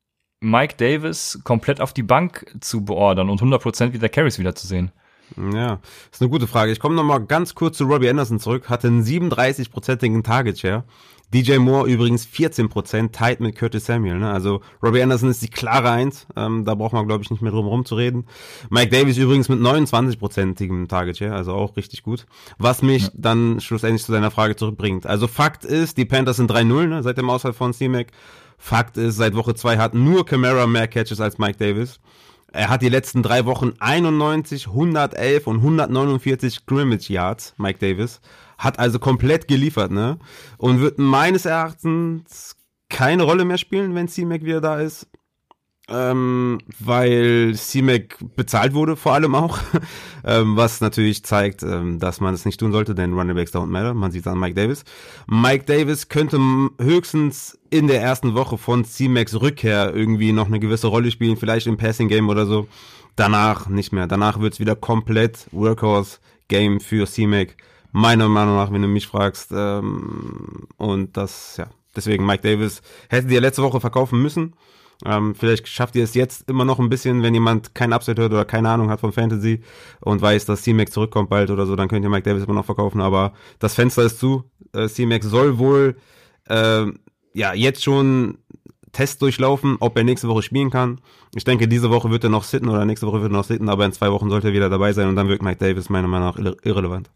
Mike Davis komplett auf die Bank zu beordern und 100% wieder Carries wiederzusehen? Ja, ist eine gute Frage. Ich komme nochmal ganz kurz zu Robbie Anderson zurück. Hatte einen 37-prozentigen Target Share. DJ Moore übrigens 14%, tight mit Curtis Samuel. Ne? Also Robbie Anderson ist die klare Eins. Ähm, da braucht man, glaube ich, nicht mehr drum herum zu reden. Mike Davis übrigens mit 29%igem Target Share, also auch richtig gut. Was mich ja. dann schlussendlich zu deiner Frage zurückbringt. Also Fakt ist, die Panthers sind 3-0 ne, seit dem Ausfall von C-Mac. Fakt ist, seit Woche 2 hat nur Camara mehr Catches als Mike Davis. Er hat die letzten drei Wochen 91, 111 und 149 Scrimmage Yards, Mike Davis. Hat also komplett geliefert, ne? Und wird meines Erachtens keine Rolle mehr spielen, wenn C-Mac wieder da ist ähm, weil C-Mac bezahlt wurde, vor allem auch, [LAUGHS] ähm, was natürlich zeigt, ähm, dass man es nicht tun sollte, denn Running Backs don't matter, man sieht es an Mike Davis. Mike Davis könnte höchstens in der ersten Woche von C-Macs Rückkehr irgendwie noch eine gewisse Rolle spielen, vielleicht im Passing Game oder so. Danach nicht mehr. Danach wird's wieder komplett Workhorse Game für C-Mac. Meiner Meinung nach, wenn du mich fragst. Ähm, und das, ja, deswegen Mike Davis hätte die letzte Woche verkaufen müssen. Ähm, vielleicht schafft ihr es jetzt immer noch ein bisschen, wenn jemand kein Upside hört oder keine Ahnung hat von Fantasy und weiß, dass C-Mac zurückkommt bald oder so, dann könnt ihr Mike Davis immer noch verkaufen. Aber das Fenster ist zu. Äh, C-Mac soll wohl äh, ja jetzt schon Test durchlaufen, ob er nächste Woche spielen kann. Ich denke, diese Woche wird er noch sitten oder nächste Woche wird er noch sitten, aber in zwei Wochen sollte er wieder dabei sein und dann wirkt Mike Davis meiner Meinung nach irre irrelevant.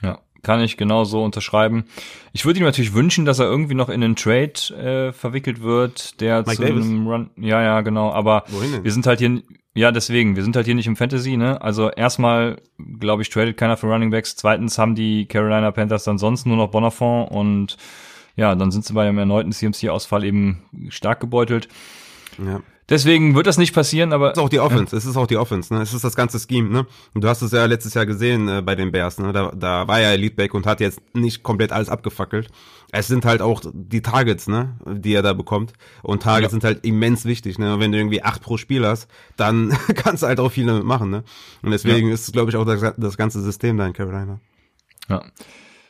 Ja, kann ich genau so unterschreiben. Ich würde ihm natürlich wünschen, dass er irgendwie noch in einen Trade äh, verwickelt wird, der Mike zu Davis? einem Run. Ja, ja, genau. Aber wir sind halt hier. Ja, deswegen, wir sind halt hier nicht im Fantasy, ne? Also erstmal, glaube ich, tradet keiner für Running Backs. Zweitens haben die Carolina Panthers dann sonst nur noch Bonafont und ja, dann sind sie bei einem erneuten CMC-Ausfall eben stark gebeutelt. Ja. Deswegen wird das nicht passieren, aber. Es ist auch die Offense, ja. es ist auch die Offense, ne? Es ist das ganze Scheme, ne? Und du hast es ja letztes Jahr gesehen äh, bei den Bears, ne? Da, da war ja Eliteback und hat jetzt nicht komplett alles abgefackelt. Es sind halt auch die Targets, ne, die er da bekommt. Und Targets ja. sind halt immens wichtig, ne? Und wenn du irgendwie acht pro Spiel hast, dann [LAUGHS] kannst du halt auch viel damit machen, ne? Und deswegen ja. ist es, glaube ich, auch das, das ganze System da in Carolina. Ja.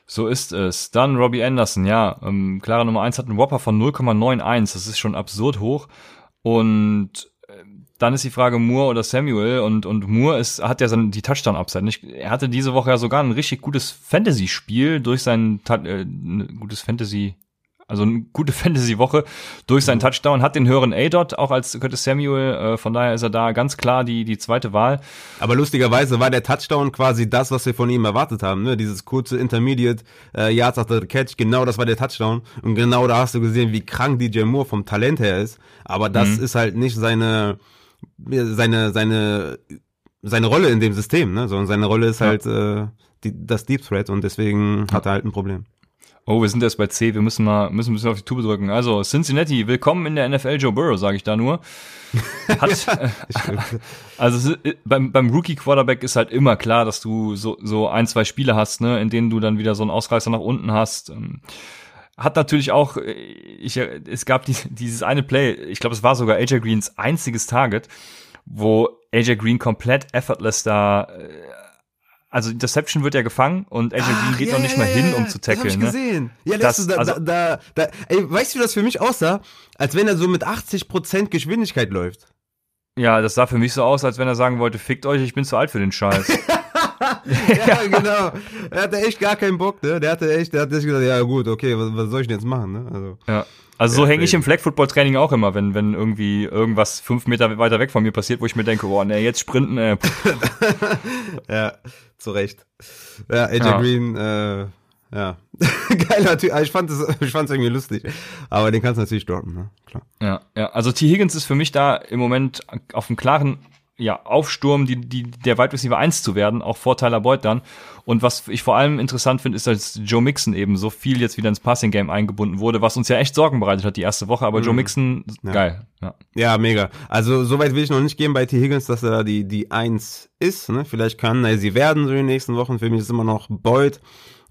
So ist es. Dann Robbie Anderson, ja. Ähm, klare Nummer eins hat einen Whopper von 0,91. Das ist schon absurd hoch. Und äh, dann ist die Frage Moore oder Samuel und, und Moore ist, hat ja dann die Touchdown-Upside. Er hatte diese Woche ja sogar ein richtig gutes Fantasy-Spiel durch sein, äh, gutes Fantasy, also eine gute [LAUGHS] Fantasy-Woche durch seinen Touchdown, hat den höheren A-Dot auch als Curtis Samuel, äh, von daher ist er da ganz klar die, die zweite Wahl. Aber lustigerweise war der Touchdown quasi das, was wir von ihm erwartet haben, ne? dieses kurze Intermediate äh, Yards after the Catch, genau das war der Touchdown und genau da hast du gesehen, wie krank DJ Moore vom Talent her ist, aber das mhm. ist halt nicht seine, seine, seine, seine Rolle in dem System, ne? sondern seine Rolle ist ja. halt äh, die, das Deep Threat und deswegen ja. hat er halt ein Problem. Oh, wir sind erst bei C, wir müssen mal müssen ein bisschen auf die Tube drücken. Also, Cincinnati, willkommen in der NFL, Joe Burrow, sage ich da nur. [LAUGHS] Hat, [LAUGHS] also beim, beim Rookie-Quarterback ist halt immer klar, dass du so, so ein, zwei Spiele hast, ne, in denen du dann wieder so einen Ausreißer nach unten hast. Ähm, hat natürlich auch, ich, es gab die, dieses eine Play, ich glaube, es war sogar AJ Greens einziges Target, wo AJ Green komplett effortless da äh, also Interception wird ja gefangen und AJ Green geht ja, noch nicht ja, mal ja, hin, um zu tackeln. Das hab ich ne? gesehen. Ja, das, da, also, da, da, ey, weißt du, wie das für mich aussah? Als wenn er so mit 80% Geschwindigkeit läuft. Ja, das sah für mich so aus, als wenn er sagen wollte, fickt euch, ich bin zu alt für den Scheiß. [LAUGHS] ja, genau. Er hatte echt gar keinen Bock, ne? Der hatte echt, der hat sich gesagt, ja gut, okay, was, was soll ich denn jetzt machen, ne? Also. Ja. Also so hänge ich im Flag Football Training auch immer, wenn wenn irgendwie irgendwas fünf Meter weiter weg von mir passiert, wo ich mir denke, boah, ne, jetzt sprinten. Äh. [LAUGHS] ja, zu Recht. Ja, AJ ja. Green, äh, ja, [LAUGHS] geiler Typ. Ich fand es, ich fand es irgendwie lustig, aber den kannst du natürlich droppen, ne? Klar. Ja, ja. Also T Higgins ist für mich da im Moment auf einem klaren ja, Aufsturm, die, die, der Wide Receiver 1 zu werden, auch vor Tyler Boyd dann. Und was ich vor allem interessant finde, ist, dass Joe Mixon eben so viel jetzt wieder ins Passing Game eingebunden wurde, was uns ja echt Sorgen bereitet hat die erste Woche. Aber mhm. Joe Mixon, ja. geil. Ja. ja, mega. Also soweit will ich noch nicht gehen bei T. Higgins, dass er da die, die 1 ist. Ne? Vielleicht kann er sie werden so in den nächsten Wochen. Für mich ist immer noch Boyd.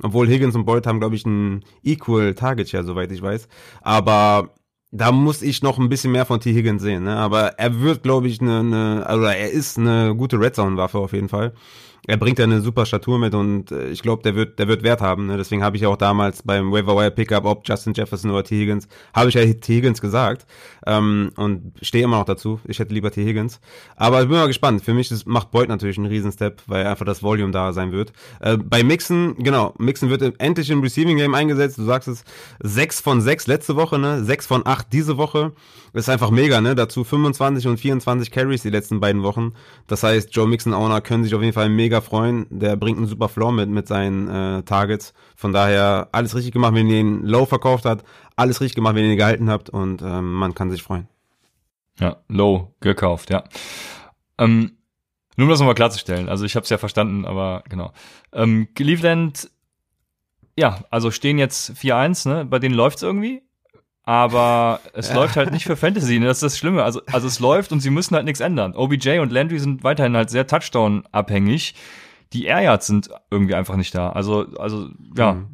Obwohl Higgins und Boyd haben, glaube ich, ein Equal Target Share, soweit ich weiß. Aber da muss ich noch ein bisschen mehr von T. Higgins sehen, ne? Aber er wird, glaube ich, eine, eine, oder er ist eine gute Red Zone-Waffe auf jeden Fall er bringt ja eine super Statur mit und äh, ich glaube, der wird, der wird Wert haben. Ne? Deswegen habe ich ja auch damals beim Waiver Wire Pickup, ob Justin Jefferson oder T. Higgins, habe ich ja T. Higgins gesagt ähm, und stehe immer noch dazu. Ich hätte lieber T. Higgins. Aber ich bin mal gespannt. Für mich ist, macht Boyd natürlich einen Riesenstep, weil einfach das Volume da sein wird. Äh, bei Mixon, genau, Mixon wird endlich im Receiving Game eingesetzt. Du sagst es, sechs von sechs letzte Woche, ne? Sechs von acht diese Woche. Das ist einfach mega, ne? Dazu 25 und 24 Carries die letzten beiden Wochen. Das heißt, Joe Mixon Owner können sich auf jeden Fall mega freuen. Der bringt einen super Floor mit mit seinen äh, Targets. Von daher alles richtig gemacht, wenn ihr den Low verkauft habt. Alles richtig gemacht, wenn ihr ihn gehalten habt und ähm, man kann sich freuen. Ja, Low gekauft, ja. Ähm, nur um das nochmal klarzustellen. Also ich habe es ja verstanden, aber genau. Ähm, Cleveland, ja, also stehen jetzt 4-1, ne? Bei denen läuft's irgendwie aber es ja. läuft halt nicht für Fantasy, ne? das ist das Schlimme. Also, also es läuft und sie müssen halt nichts ändern. OBJ und Landry sind weiterhin halt sehr Touchdown-abhängig. Die Air Yards sind irgendwie einfach nicht da. Also, also ja, mhm.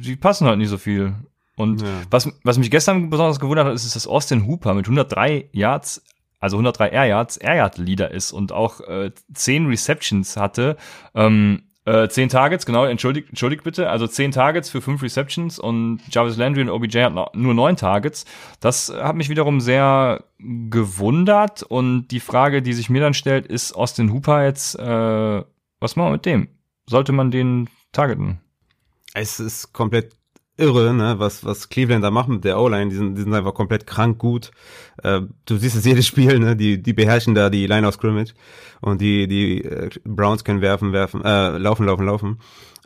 sie passen halt nicht so viel. Und ja. was, was mich gestern besonders gewundert hat, ist, ist, dass Austin Hooper mit 103 Yards, also 103 Air Yards, Air Yard Leader ist und auch äh, 10 Receptions hatte. Ähm, äh, zehn Targets, genau, entschuldigt, entschuldigt bitte. Also zehn Targets für fünf Receptions und Jarvis Landry und OBJ hat nur neun Targets. Das hat mich wiederum sehr gewundert und die Frage, die sich mir dann stellt, ist Austin Hooper jetzt, äh, was machen wir mit dem? Sollte man den targeten? Es ist komplett irre, ne, was, was Cleveland da macht mit der O-Line. Die sind, die sind einfach komplett krank gut. Äh, du siehst es [LAUGHS] jedes Spiel, ne, die, die beherrschen da die Line of Scrimmage. Und die, die äh, Browns können werfen, werfen, äh, laufen, laufen, laufen.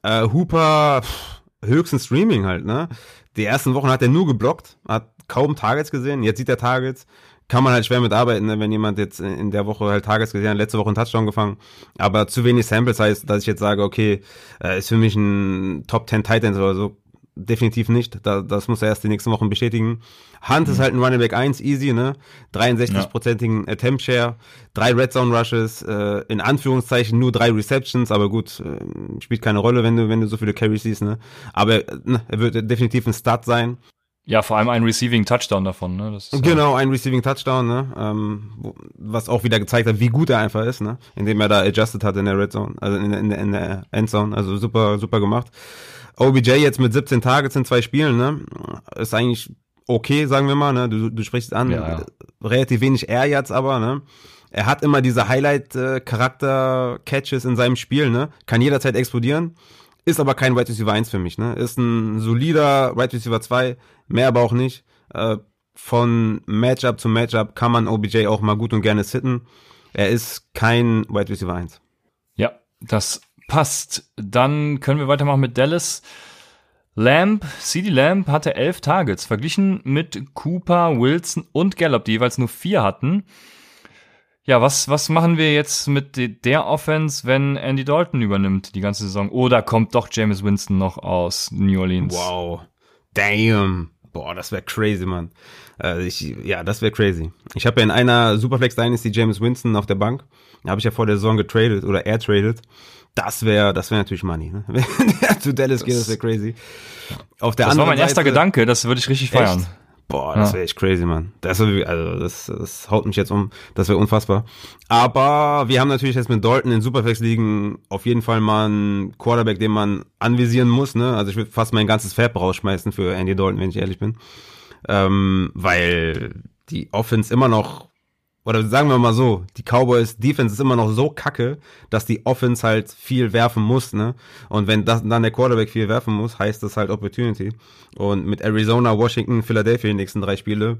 Äh, Hooper, pff, höchstens Streaming halt, ne. Die ersten Wochen hat er nur geblockt, hat kaum Targets gesehen. Jetzt sieht er Targets kann man halt schwer mitarbeiten, ne? wenn jemand jetzt in der Woche halt Tages gesehen hat, letzte Woche einen Touchdown gefangen, aber zu wenig Samples heißt, dass ich jetzt sage, okay, äh, ist für mich ein Top 10 Titans oder so, definitiv nicht. Da, das muss er erst die nächsten Wochen bestätigen. Hunt mhm. ist halt ein Running Back 1, easy, ne? 63-prozentigen ja. Attempt Share, drei Red Zone Rushes, äh, in Anführungszeichen nur drei Receptions, aber gut, äh, spielt keine Rolle, wenn du, wenn du so viele Carries siehst, ne? Aber ne, er wird definitiv ein Start sein. Ja, vor allem ein Receiving Touchdown davon, ne? Das ist, genau, ein Receiving Touchdown, ne? Ähm, was auch wieder gezeigt hat, wie gut er einfach ist, ne? Indem er da adjusted hat in der Red Zone, also in, in, in der Endzone, also super, super gemacht. OBJ jetzt mit 17 Targets in zwei Spielen, ne? Ist eigentlich okay, sagen wir mal, ne? Du, du sprichst an, ja, ja. relativ wenig Air jetzt aber, ne? Er hat immer diese Highlight-Charakter-Catches in seinem Spiel, ne? Kann jederzeit explodieren. Ist aber kein Wide Receiver 1 für mich, ne? Ist ein solider Wide Receiver 2, mehr aber auch nicht. Äh, von Matchup zu Matchup kann man OBJ auch mal gut und gerne sitten. Er ist kein Wide Receiver 1. Ja, das Passt. Dann können wir weitermachen mit Dallas. Lamb, CD Lamb hatte elf Targets, verglichen mit Cooper, Wilson und Gallup, die jeweils nur vier hatten. Ja, was, was machen wir jetzt mit der Offense, wenn Andy Dalton übernimmt die ganze Saison? Oder kommt doch James Winston noch aus New Orleans? Wow. Damn. Boah, das wäre crazy, Mann. Ich, ja, das wäre crazy. Ich habe ja in einer Superflex Dynasty James Winston auf der Bank. Da habe ich ja vor der Saison getradet oder er tradet. Das wäre, das wäre natürlich Money. Ne? [LAUGHS] Wenn der zu Dallas geht, das wäre crazy. Auf der das war mein erster Seite, Gedanke, das würde ich richtig feiern. Echt? Boah, das wäre echt crazy, man. Das, also, das, das haut mich jetzt um. Das wäre unfassbar. Aber wir haben natürlich jetzt mit Dalton in Superflex liegen auf jeden Fall mal einen Quarterback, den man anvisieren muss. Ne? Also ich würde fast mein ganzes Fab rausschmeißen für Andy Dalton, wenn ich ehrlich bin. Ähm, weil die Offense immer noch oder sagen wir mal so, die Cowboys Defense ist immer noch so kacke, dass die Offense halt viel werfen muss, ne? Und wenn das, dann der Quarterback viel werfen muss, heißt das halt Opportunity. Und mit Arizona, Washington, Philadelphia die nächsten drei Spiele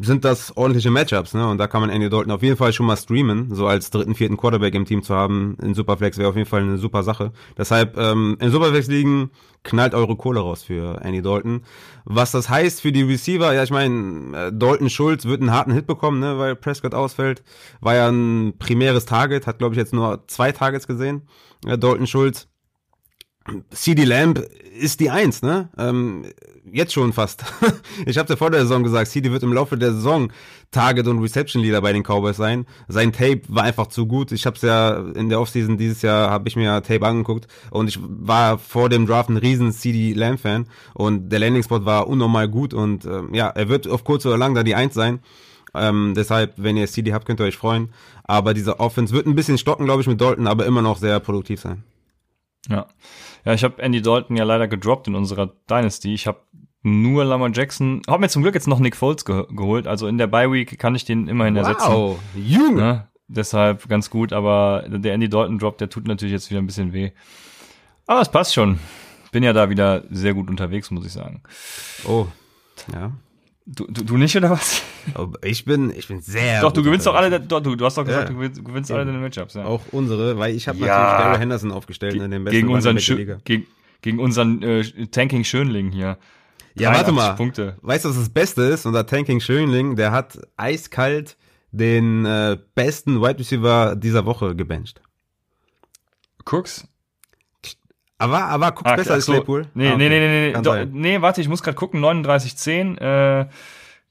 sind das ordentliche Matchups, ne? Und da kann man Andy Dalton auf jeden Fall schon mal streamen, so als dritten, vierten Quarterback im Team zu haben in Superflex wäre auf jeden Fall eine super Sache. Deshalb ähm, in Superflex liegen knallt eure Kohle raus für Andy Dalton. Was das heißt für die Receiver, ja, ich meine, äh, Dalton Schulz wird einen harten Hit bekommen, ne, weil Prescott ausfällt. War ja ein primäres Target, hat glaube ich jetzt nur zwei Targets gesehen. Äh, Dalton Schulz. CD Lamb ist die Eins, ne? Ähm, jetzt schon fast. [LAUGHS] ich habe ja vor der Saison gesagt, CD wird im Laufe der Saison Target und Reception Leader bei den Cowboys sein. Sein Tape war einfach zu gut. Ich habe es ja in der Offseason dieses Jahr habe ich mir Tape angeguckt und ich war vor dem Draft ein riesen CD Lamb Fan und der Landing Spot war unnormal gut und ähm, ja, er wird auf kurz oder lang da die Eins sein. Ähm, deshalb, wenn ihr CD habt, könnt ihr euch freuen. Aber dieser Offense wird ein bisschen stocken, glaube ich, mit Dalton, aber immer noch sehr produktiv sein. Ja. Ja, ich habe Andy Dalton ja leider gedroppt in unserer Dynasty. Ich habe nur Lamar Jackson. Hab mir zum Glück jetzt noch Nick Foles ge geholt. Also in der Bye Week kann ich den immerhin wow, ersetzen. Wow, Junge. Ne? Deshalb ganz gut, aber der Andy Dalton Drop, der tut natürlich jetzt wieder ein bisschen weh. Aber es passt schon. Bin ja da wieder sehr gut unterwegs, muss ich sagen. Oh, ja. Du, du, du nicht oder was? Ich bin, ich bin sehr. Doch, du gewinnst doch alle, doch, du, du hast doch gesagt, ja. du gewinnst, gewinnst alle deine Matchups. Ja. Auch unsere, weil ich habe ja. natürlich Gary Henderson aufgestellt Ge in den besten gegen unseren Liga. Gegen, gegen unseren äh, Tanking Schönling hier. Ja, warte mal. Punkte. Weißt du, was das Beste ist? Unser Tanking Schönling, der hat eiskalt den äh, besten Wide Receiver dieser Woche gebencht. Cooks? Aber, aber guckt ah, besser als Claypool. Nee, ah, okay. nee, nee, nee, nee, nee, warte, ich muss gerade gucken, 39-10, äh,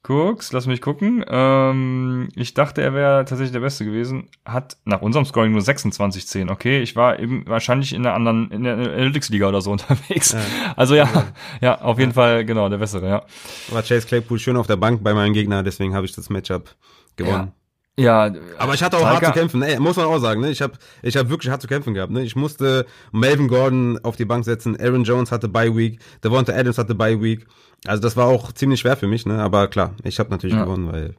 Cooks, lass mich gucken. Ähm, ich dachte, er wäre tatsächlich der Beste gewesen. Hat nach unserem Scoring nur 26-10. Okay, ich war eben wahrscheinlich in der anderen, in der Analytics-Liga oder so [LAUGHS] unterwegs. Ja. Also ja, ja, [LAUGHS] ja, auf jeden ja. Fall, genau, der Bessere, ja. War Chase Claypool schön auf der Bank bei meinem Gegner, deswegen habe ich das Matchup gewonnen. Ja, aber ich hatte auch Tiger. hart zu kämpfen, Ey, muss man auch sagen, ne? Ich habe ich hab wirklich hart zu kämpfen gehabt, ne? Ich musste Melvin Gordon auf die Bank setzen, Aaron Jones hatte Bye Week, Devonta Adams hatte Bye Week. Also das war auch ziemlich schwer für mich, ne? Aber klar, ich habe natürlich ja. gewonnen, weil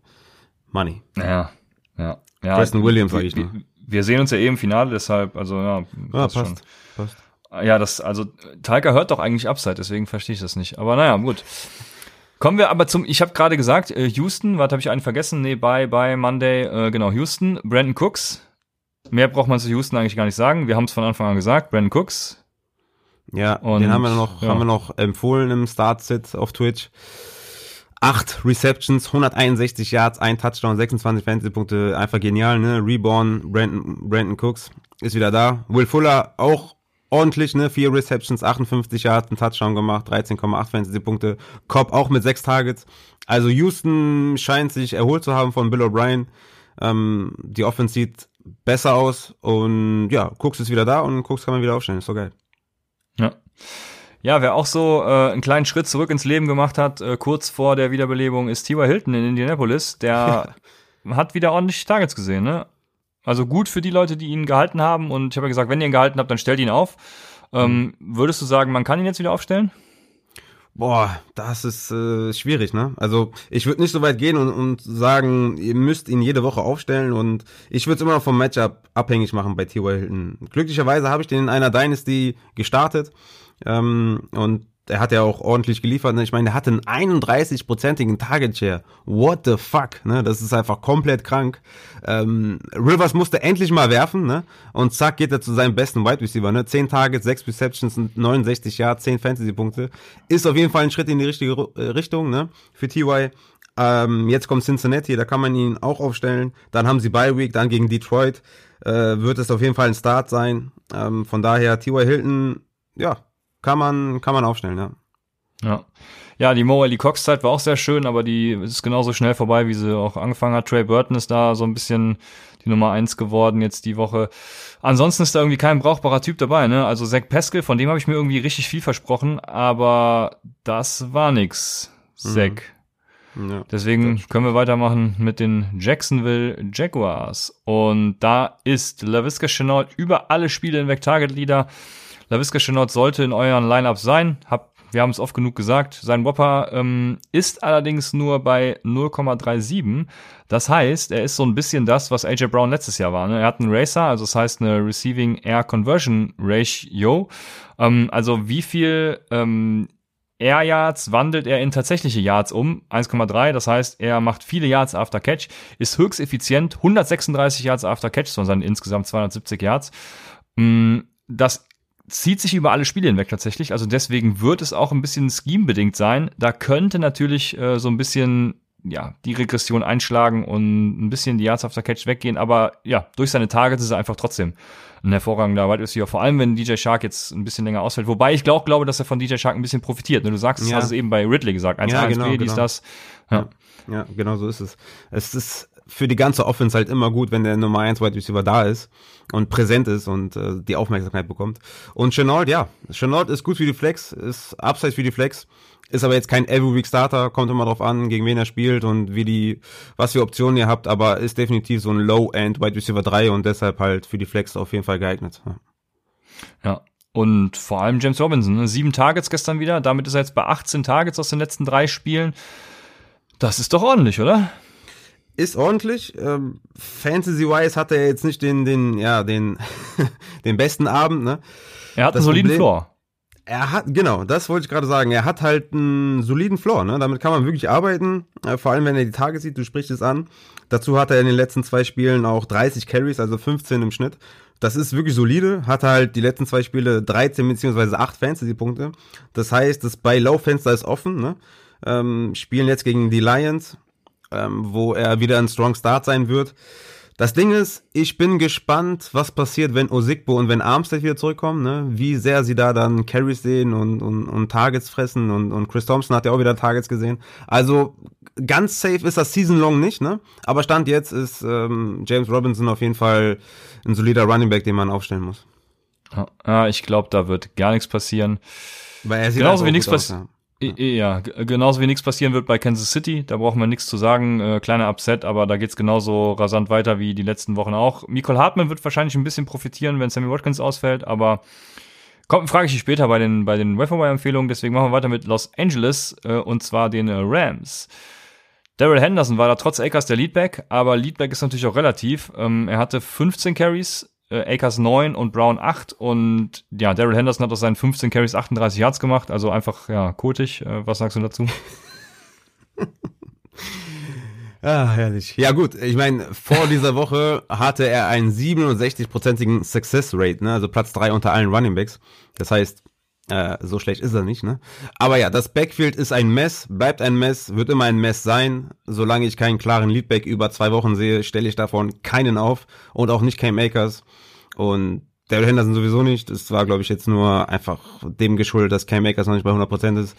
Money. Ja, ja. ja Preston Williams sage ich noch. Wir sehen uns ja eben im Finale, deshalb, also ja, ja passt, schon. passt. Ja, das, also Tiger hört doch eigentlich Upside, deswegen verstehe ich das nicht. Aber naja, gut. Kommen wir aber zum, ich habe gerade gesagt, äh, Houston, warte, habe ich einen vergessen? Nee, bei, bei Monday, äh, genau, Houston, Brandon Cooks. Mehr braucht man zu Houston eigentlich gar nicht sagen. Wir haben es von Anfang an gesagt, Brandon Cooks. Ja, und, den haben wir noch, ja. haben wir noch empfohlen im Start-Sit auf Twitch. Acht Receptions, 161 Yards, ein Touchdown, 26 Fantasy-Punkte, einfach genial, ne? Reborn, Brandon, Brandon Cooks ist wieder da. Will Fuller auch ordentlich, ne? Vier Receptions, 58 Yards, einen Touchdown gemacht, 13,8 Fantasy-Punkte. Cobb auch mit sechs Targets. Also Houston scheint sich erholt zu haben von Bill O'Brien. Ähm, die Offense sieht besser aus und ja, Cooks ist wieder da und Cooks kann man wieder aufstellen. Ist so geil. Ja. Ja, wer auch so äh, einen kleinen Schritt zurück ins Leben gemacht hat, äh, kurz vor der Wiederbelebung, ist T.Y. Hilton in Indianapolis. Der [LAUGHS] hat wieder ordentlich Targets gesehen, ne? Also gut für die Leute, die ihn gehalten haben. Und ich habe ja gesagt, wenn ihr ihn gehalten habt, dann stellt ihn auf. Ähm, würdest du sagen, man kann ihn jetzt wieder aufstellen? Boah, das ist äh, schwierig, ne? Also ich würde nicht so weit gehen und, und sagen, ihr müsst ihn jede Woche aufstellen und ich würde es immer noch vom Matchup abhängig machen bei T.Y. Hilton. Glücklicherweise habe ich den in einer Dynasty gestartet ähm, und er hat ja auch ordentlich geliefert. Ne? Ich meine, der hatte einen 31-prozentigen Target Share. What the fuck? Ne? Das ist einfach komplett krank. Ähm, Rivers musste endlich mal werfen, ne? Und zack geht er zu seinem besten Wide Receiver, ne? 10 Targets, 6 Receptions, 69 Yards, 10 Fantasy-Punkte. Ist auf jeden Fall ein Schritt in die richtige äh, Richtung, ne? Für TY. Ähm, jetzt kommt Cincinnati, da kann man ihn auch aufstellen. Dann haben sie Bye Week, dann gegen Detroit. Äh, wird es auf jeden Fall ein Start sein. Ähm, von daher, T.Y. Hilton, ja, kann man, kann man aufstellen, ja. Ja. Ja, die Mo Ali Cox Zeit war auch sehr schön, aber die ist genauso schnell vorbei, wie sie auch angefangen hat. Trey Burton ist da so ein bisschen die Nummer eins geworden jetzt die Woche. Ansonsten ist da irgendwie kein brauchbarer Typ dabei, ne? Also Zach Peskel, von dem habe ich mir irgendwie richtig viel versprochen, aber das war nix. Zach. Mhm. Ja, Deswegen können wir weitermachen mit den Jacksonville Jaguars. Und da ist LaVisca Chenault über alle Spiele hinweg Target Leader. LaVisca Chenault sollte in euren Lineups sein. Hab, wir haben es oft genug gesagt. Sein Whopper ähm, ist allerdings nur bei 0,37. Das heißt, er ist so ein bisschen das, was AJ Brown letztes Jahr war. Ne? Er hat einen Racer, also das heißt eine Receiving Air Conversion Ratio. Ähm, also wie viel ähm, Air Yards wandelt er in tatsächliche Yards um, 1,3. Das heißt, er macht viele Yards after Catch, ist höchst effizient, 136 Yards after Catch von seinen insgesamt 270 Yards. Mm, das zieht sich über alle Spiele hinweg tatsächlich. Also deswegen wird es auch ein bisschen scheme-bedingt sein. Da könnte natürlich äh, so ein bisschen ja, die Regression einschlagen und ein bisschen die Yards after Catch weggehen, aber ja, durch seine Targets ist er einfach trotzdem ein hervorragender Wide Receiver, vor allem wenn DJ Shark jetzt ein bisschen länger ausfällt, wobei ich glaube, glaube, dass er von DJ Shark ein bisschen profitiert. Ne? Du sagst, ja. hast es eben bei Ridley gesagt, 1 ja, 1 genau, dies, genau. das. Ja. ja, genau so ist es. Es ist für die ganze Offense halt immer gut, wenn der Nummer 1 Wide Receiver da ist und präsent ist und äh, die Aufmerksamkeit bekommt. Und Chenault, ja, Chenault ist gut für die Flex, ist Upside für die Flex, ist aber jetzt kein Every Week Starter, kommt immer drauf an, gegen wen er spielt und wie die, was für Optionen ihr habt, aber ist definitiv so ein Low-End Wide Receiver 3 und deshalb halt für die Flex auf jeden Fall geeignet. Ja. Ja. Und vor allem James Robinson, ne? sieben Targets gestern wieder, damit ist er jetzt bei 18 Targets aus den letzten drei Spielen. Das ist doch ordentlich, oder? Ist ordentlich. Ähm, Fantasy-wise hat er jetzt nicht den, den, ja, den, [LAUGHS] den besten Abend, ne? Er hat das einen soliden Problem, Floor. Er hat, genau, das wollte ich gerade sagen. Er hat halt einen soliden Floor, ne? Damit kann man wirklich arbeiten. Äh, vor allem, wenn er die Tage sieht, du sprichst es an. Dazu hat er in den letzten zwei Spielen auch 30 Carries, also 15 im Schnitt. Das ist wirklich solide. Hat halt die letzten zwei Spiele 13 beziehungsweise 8 Fantasy-Punkte. Das heißt, das bei Low-Fenster ist offen, ne? Ähm, spielen jetzt gegen die Lions ähm, wo er wieder ein Strong Start sein wird. Das Ding ist, ich bin gespannt, was passiert, wenn Osigbo und wenn Armstead wieder zurückkommen, ne? wie sehr sie da dann Carries sehen und, und, und Targets fressen und, und Chris Thompson hat ja auch wieder Targets gesehen. Also ganz safe ist das Season Long nicht, ne? aber Stand jetzt ist ähm, James Robinson auf jeden Fall ein solider Running Back, den man aufstellen muss. Ja, ich glaube, da wird gar nichts passieren. Weil er sieht Genauso wie nichts passiert. Ja, genauso wie nichts passieren wird bei Kansas City. Da brauchen wir nichts zu sagen. Äh, kleiner Upset, aber da geht's genauso rasant weiter wie die letzten Wochen auch. Nicole Hartmann wird wahrscheinlich ein bisschen profitieren, wenn Sammy Watkins ausfällt, aber kommt, frage ich dich später bei den, bei den Waferwire-Empfehlungen. Deswegen machen wir weiter mit Los Angeles äh, und zwar den äh, Rams. Daryl Henderson war da trotz Akers der Leadback, aber Leadback ist natürlich auch relativ. Ähm, er hatte 15 Carries, äh, Akers 9 und Brown 8 und ja, Daryl Henderson hat aus seinen 15 Carries 38 Yards gemacht, also einfach, ja, kotig. Äh, was sagst du dazu? [LAUGHS] Ah, herrlich. Ja gut, ich meine, vor dieser Woche hatte er einen 67-prozentigen Success Rate, ne? also Platz 3 unter allen Running Backs. Das heißt, äh, so schlecht ist er nicht, ne? Aber ja, das Backfield ist ein Mess, bleibt ein Mess, wird immer ein Mess sein. Solange ich keinen klaren Leadback über zwei Wochen sehe, stelle ich davon keinen auf und auch nicht Cam Akers. Und Daryl Henderson sowieso nicht. Das war, glaube ich, jetzt nur einfach dem geschuldet, dass Cam Akers noch nicht bei 100% ist.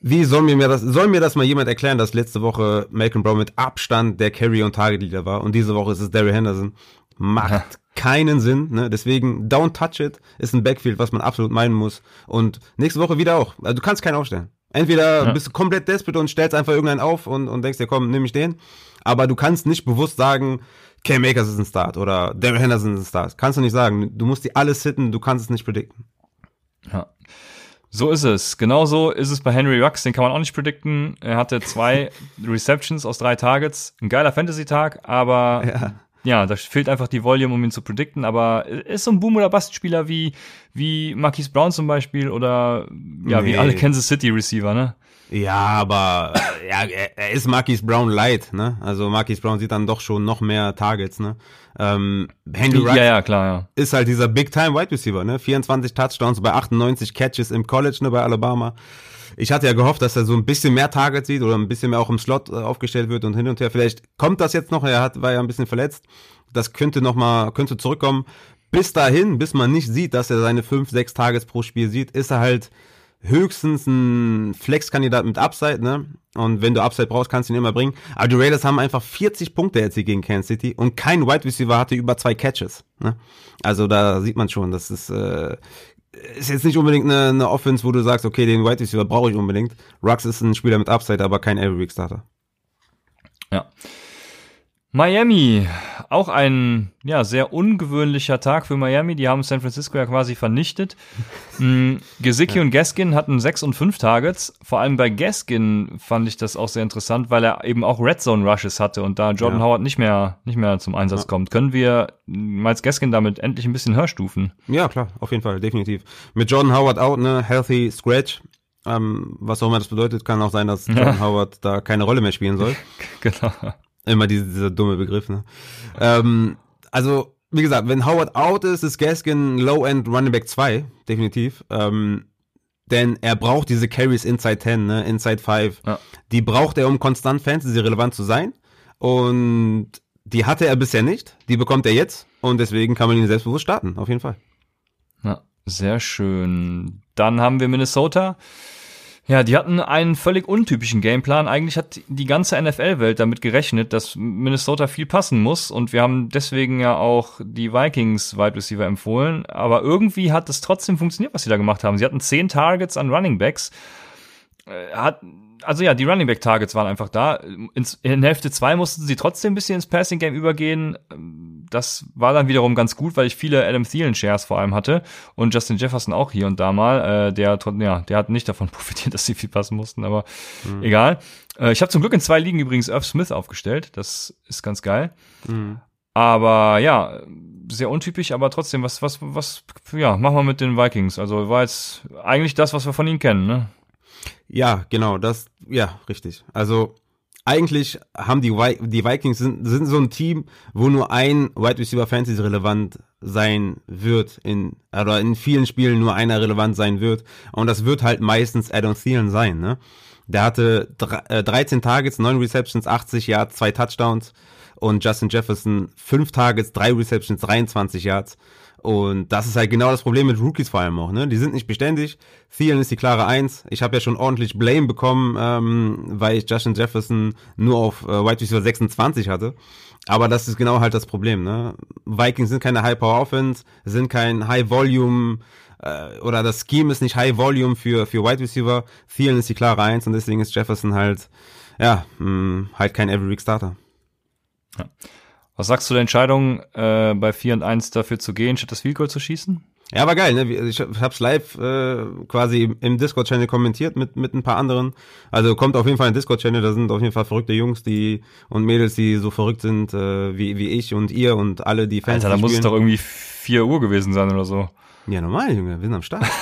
Wie soll mir das, soll mir das mal jemand erklären, dass letzte Woche Malcolm Brown mit Abstand der Carry und Target Leader war und diese Woche ist es Daryl Henderson? Macht [LAUGHS] keinen Sinn, ne? Deswegen don't touch it ist ein Backfield, was man absolut meinen muss und nächste Woche wieder auch. Also du kannst keinen aufstellen. Entweder ja. bist du komplett desperate und stellst einfach irgendeinen auf und, und denkst dir, komm, nimm ich den. Aber du kannst nicht bewusst sagen, Cam Akers ist ein Start oder Daryl Henderson ist ein Start. Kannst du nicht sagen. Du musst die alles hitten, du kannst es nicht predikten. Ja. So ist es. Genauso ist es bei Henry Rux, den kann man auch nicht predikten. Er hatte zwei [LAUGHS] Receptions aus drei Targets. Ein geiler Fantasy-Tag, aber ja. Ja, da fehlt einfach die Volume, um ihn zu predikten. Aber ist so ein Boom- oder Bust-Spieler wie, wie Marquise Brown zum Beispiel oder ja, nee. wie alle Kansas City-Receiver, ne? Ja, aber ja, er ist Marquise Brown light, ne? Also Marquise Brown sieht dann doch schon noch mehr Targets, ne? Ähm, Henry Wright ja, ja, klar, ja. ist halt dieser Big-Time Wide Receiver, ne? 24 Touchdowns bei 98 Catches im College, ne, bei Alabama. Ich hatte ja gehofft, dass er so ein bisschen mehr Targets sieht oder ein bisschen mehr auch im Slot äh, aufgestellt wird und hin und her. Vielleicht kommt das jetzt noch, er hat, war ja ein bisschen verletzt. Das könnte noch mal, könnte zurückkommen. Bis dahin, bis man nicht sieht, dass er seine 5, 6 Targets pro Spiel sieht, ist er halt höchstens ein Flex-Kandidat mit Upside, ne? Und wenn du Upside brauchst, kannst du ihn immer bringen. Aber die Raiders haben einfach 40 Punkte erzielt gegen Kansas City und kein Wide Receiver hatte über zwei Catches. Ne? Also da sieht man schon, das ist, äh, ist jetzt nicht unbedingt eine, eine Offense, wo du sagst, okay, den Wide Receiver brauche ich unbedingt. Rux ist ein Spieler mit Upside, aber kein Every Week Starter. Ja. Miami, auch ein ja sehr ungewöhnlicher Tag für Miami. Die haben San Francisco ja quasi vernichtet. [LAUGHS] Mhm, Gesicki ja. und Gaskin hatten sechs und fünf Targets. Vor allem bei Gaskin fand ich das auch sehr interessant, weil er eben auch Red Zone Rushes hatte und da Jordan ja. Howard nicht mehr nicht mehr zum Einsatz ja. kommt. Können wir Miles Gaskin damit endlich ein bisschen höher stufen? Ja klar, auf jeden Fall, definitiv. Mit Jordan Howard out, ne, healthy scratch. Ähm, was auch immer das bedeutet, kann auch sein, dass Jordan Howard da keine Rolle mehr spielen soll. [LAUGHS] genau. Immer diese, dieser dumme Begriff, ne? Ähm, also, wie gesagt, wenn Howard out ist, ist Gaskin Low-End Running Back 2, definitiv. Ähm, denn er braucht diese Carries inside 10, ne, inside 5. Ja. Die braucht er, um konstant Fantasy-relevant zu sein. Und die hatte er bisher nicht. Die bekommt er jetzt. Und deswegen kann man ihn selbstbewusst starten, auf jeden Fall. Ja, sehr schön. Dann haben wir Minnesota. Ja, die hatten einen völlig untypischen Gameplan. Eigentlich hat die ganze NFL-Welt damit gerechnet, dass Minnesota viel passen muss. Und wir haben deswegen ja auch die Vikings Wide Receiver empfohlen. Aber irgendwie hat es trotzdem funktioniert, was sie da gemacht haben. Sie hatten zehn Targets an Running Backs. Äh, hat, also ja, die Running Back Targets waren einfach da. In Hälfte zwei mussten sie trotzdem ein bisschen ins Passing Game übergehen. Das war dann wiederum ganz gut, weil ich viele Adam Thielen Shares vor allem hatte und Justin Jefferson auch hier und da mal. Äh, der, ja, der hat nicht davon [LAUGHS] profitiert, dass sie viel passen mussten, aber mhm. egal. Äh, ich habe zum Glück in zwei Ligen übrigens Irv Smith aufgestellt. Das ist ganz geil. Mhm. Aber ja, sehr untypisch, aber trotzdem, was, was, was, ja, machen wir mit den Vikings. Also war jetzt eigentlich das, was wir von ihnen kennen, ne? Ja, genau, das, ja, richtig. Also eigentlich haben die, die Vikings sind, sind so ein Team, wo nur ein Wide Receiver Fantasy relevant sein wird in oder in vielen Spielen nur einer relevant sein wird und das wird halt meistens Adam Thielen sein, ne? Der hatte 13 äh, Targets, 9 Receptions, 80 Yards, 2 Touchdowns und Justin Jefferson 5 Targets, 3 Receptions, 23 Yards. Und das ist halt genau das Problem mit Rookies vor allem auch. Ne? Die sind nicht beständig. Thielen ist die klare Eins. Ich habe ja schon ordentlich Blame bekommen, ähm, weil ich Justin Jefferson nur auf äh, Wide Receiver 26 hatte. Aber das ist genau halt das Problem. Ne? Vikings sind keine High-Power-Offense, sind kein High-Volume äh, oder das Scheme ist nicht High-Volume für, für Wide Receiver. Thielen ist die klare Eins und deswegen ist Jefferson halt, ja, mh, halt kein Every-Week-Starter. Ja. Was sagst du der Entscheidung, äh, bei 4 und 1 dafür zu gehen, statt das Field Goal zu schießen? Ja, war geil, ne? Ich hab's live äh, quasi im Discord-Channel kommentiert mit, mit ein paar anderen. Also kommt auf jeden Fall ein Discord-Channel, da sind auf jeden Fall verrückte Jungs die und Mädels, die so verrückt sind äh, wie, wie ich und ihr und alle, die Fans. Alter, da muss es doch irgendwie 4 Uhr gewesen sein oder so. Ja, normal, Junge, wir sind am Start. [LAUGHS]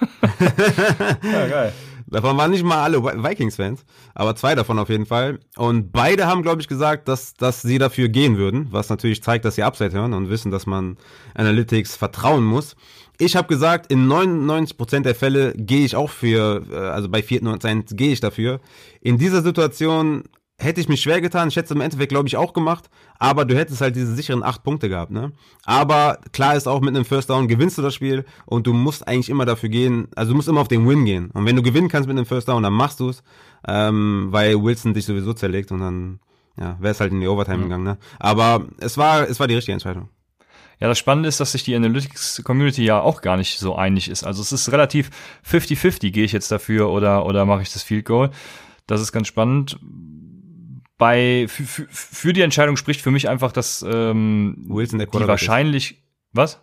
[LAUGHS] ja, geil. Davon waren nicht mal alle Vikings-Fans, aber zwei davon auf jeden Fall. Und beide haben, glaube ich, gesagt, dass, dass sie dafür gehen würden, was natürlich zeigt, dass sie Upside hören und wissen, dass man Analytics vertrauen muss. Ich habe gesagt, in 99% der Fälle gehe ich auch für, äh, also bei 94 gehe ich dafür. In dieser Situation hätte ich mich schwer getan. Ich hätte es im Endeffekt, glaube ich, auch gemacht. Aber du hättest halt diese sicheren acht Punkte gehabt, ne? Aber klar ist auch mit einem First Down gewinnst du das Spiel und du musst eigentlich immer dafür gehen, also du musst immer auf den Win gehen. Und wenn du gewinnen kannst mit einem First Down, dann machst du es, ähm, weil Wilson dich sowieso zerlegt und dann, ja, wäre es halt in die Overtime mhm. gegangen, ne? Aber es war, es war die richtige Entscheidung. Ja, das Spannende ist, dass sich die Analytics-Community ja auch gar nicht so einig ist. Also es ist relativ 50-50, gehe ich jetzt dafür oder, oder mache ich das Field Goal. Das ist ganz spannend bei für, für die Entscheidung spricht für mich einfach, dass ähm, Wilson der die wahrscheinlich ist. was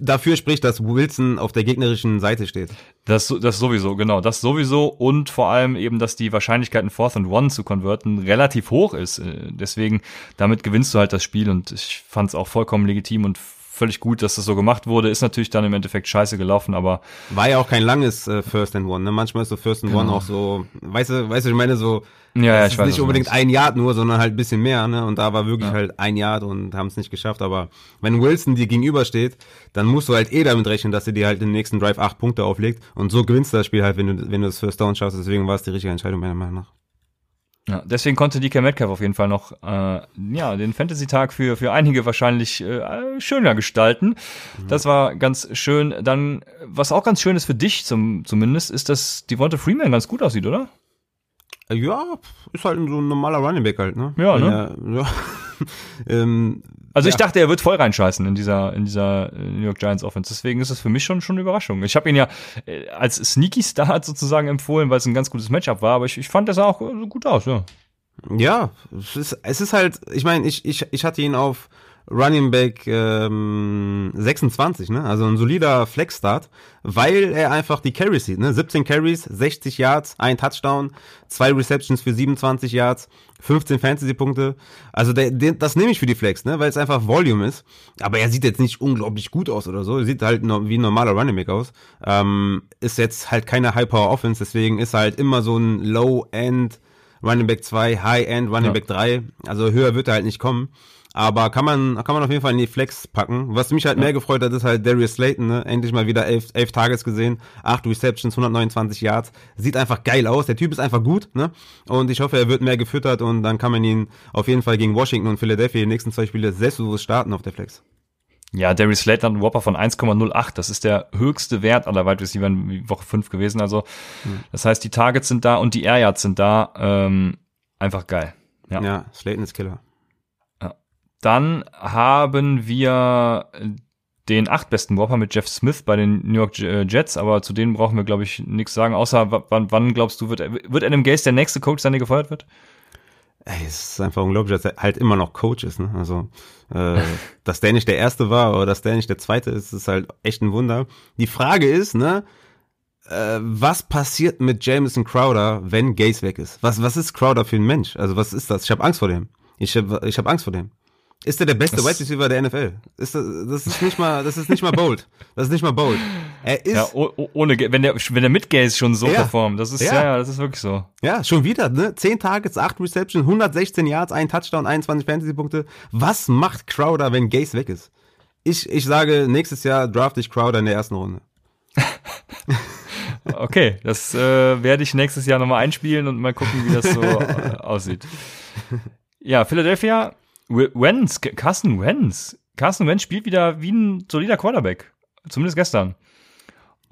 dafür spricht, dass Wilson auf der gegnerischen Seite steht. Das, das sowieso, genau, das sowieso und vor allem eben, dass die Wahrscheinlichkeit, einen Fourth and One zu konverten, relativ hoch ist. Äh, deswegen, damit gewinnst du halt das Spiel und ich fand es auch vollkommen legitim und völlig gut, dass das so gemacht wurde. Ist natürlich dann im Endeffekt scheiße gelaufen, aber. War ja auch kein langes äh, First and One, ne? Manchmal ist so First and genau. One auch so, weißt du, weißt du, ich meine so, ja, ja, ich weiß, nicht unbedingt ein Yard nur, sondern halt ein bisschen mehr, ne? Und da war wirklich ja. halt ein Yard und haben es nicht geschafft. Aber wenn Wilson dir gegenübersteht, dann musst du halt eh damit rechnen, dass er dir halt im nächsten Drive acht Punkte auflegt. Und so gewinnst du das Spiel halt, wenn du, wenn du das First Down schaffst. Deswegen war es die richtige Entscheidung meiner Meinung nach. Ja, deswegen konnte DK Metcalf auf jeden Fall noch äh, ja, den Fantasy-Tag für, für einige wahrscheinlich äh, schöner gestalten. Mhm. Das war ganz schön. Dann, was auch ganz schön ist für dich zum, zumindest, ist, dass Devonta Freeman ganz gut aussieht, oder? Ja, ist halt so ein normaler Running Back halt, ne? Ja, ne? Er, ja. [LAUGHS] ähm, also ich dachte, er wird voll reinscheißen in dieser in dieser äh, New York Giants Offense. Deswegen ist das für mich schon schon eine Überraschung. Ich habe ihn ja äh, als Sneaky Start [LAUGHS] sozusagen empfohlen, weil es ein ganz gutes Matchup war. Aber ich, ich fand, das sah auch gut aus. Ja. Ja, es ist, es ist halt. Ich meine, ich ich ich hatte ihn auf Running Back ähm, 26, ne? Also ein solider Flex-Start, weil er einfach die Carries sieht, ne? 17 Carries, 60 Yards, ein Touchdown, zwei Receptions für 27 Yards, 15 Fantasy-Punkte. Also der, der, das nehme ich für die Flex, ne? Weil es einfach Volume ist. Aber er sieht jetzt nicht unglaublich gut aus oder so. Er sieht halt wie ein normaler Running Back aus. Ähm, ist jetzt halt keine High-Power-Offense, deswegen ist er halt immer so ein Low-End Running Back 2, High-End Running ja. Back 3. Also höher wird er halt nicht kommen. Aber kann man, kann man auf jeden Fall in die Flex packen. Was mich halt ja. mehr gefreut hat, ist halt Darius Slayton, ne? Endlich mal wieder elf, elf Targets gesehen, acht Receptions, 129 Yards. Sieht einfach geil aus. Der Typ ist einfach gut, ne? Und ich hoffe, er wird mehr gefüttert und dann kann man ihn auf jeden Fall gegen Washington und Philadelphia die nächsten zwei Spiele selbstbewusst starten auf der Flex. Ja, Darius Slayton hat einen Whopper von 1,08. Das ist der höchste Wert aller Wide Receiver in Woche 5 gewesen. Also, hm. das heißt, die Targets sind da und die Air Yards sind da. Ähm, einfach geil. Ja, ja Slayton ist Killer. Dann haben wir den acht besten Whopper mit Jeff Smith bei den New York äh, Jets, aber zu denen brauchen wir, glaube ich, nichts sagen, außer wann, wann glaubst du, wird, wird Adam Gase der nächste Coach sein, der gefeuert wird? Ey, es ist einfach unglaublich, dass er halt immer noch Coach ist. Ne? Also, äh, [LAUGHS] dass der nicht der Erste war oder dass der nicht der Zweite ist, ist halt echt ein Wunder. Die Frage ist, ne, äh, was passiert mit Jameson Crowder, wenn Gase weg ist? Was, was ist Crowder für ein Mensch? Also, was ist das? Ich habe Angst vor dem. Ich habe ich hab Angst vor dem. Ist er der beste Wide Receiver der NFL? Ist das, das ist nicht mal, das ist nicht mal bold. Das ist nicht mal bold. Er ist. Ja, ohne, wenn der, wenn der mit Gaze schon so ja. performt, das ist, ja. ja, das ist wirklich so. Ja, schon wieder, ne? 10 Targets, 8 Receptions, 116 Yards, ein Touchdown, 21 Fantasy-Punkte. Was macht Crowder, wenn Gaze weg ist? Ich, ich sage, nächstes Jahr draft ich Crowder in der ersten Runde. [LAUGHS] okay, das äh, werde ich nächstes Jahr nochmal einspielen und mal gucken, wie das so [LAUGHS] äh, aussieht. Ja, Philadelphia Wenz, Carsten Wenz. Carsten Wenz spielt wieder wie ein solider Quarterback. Zumindest gestern.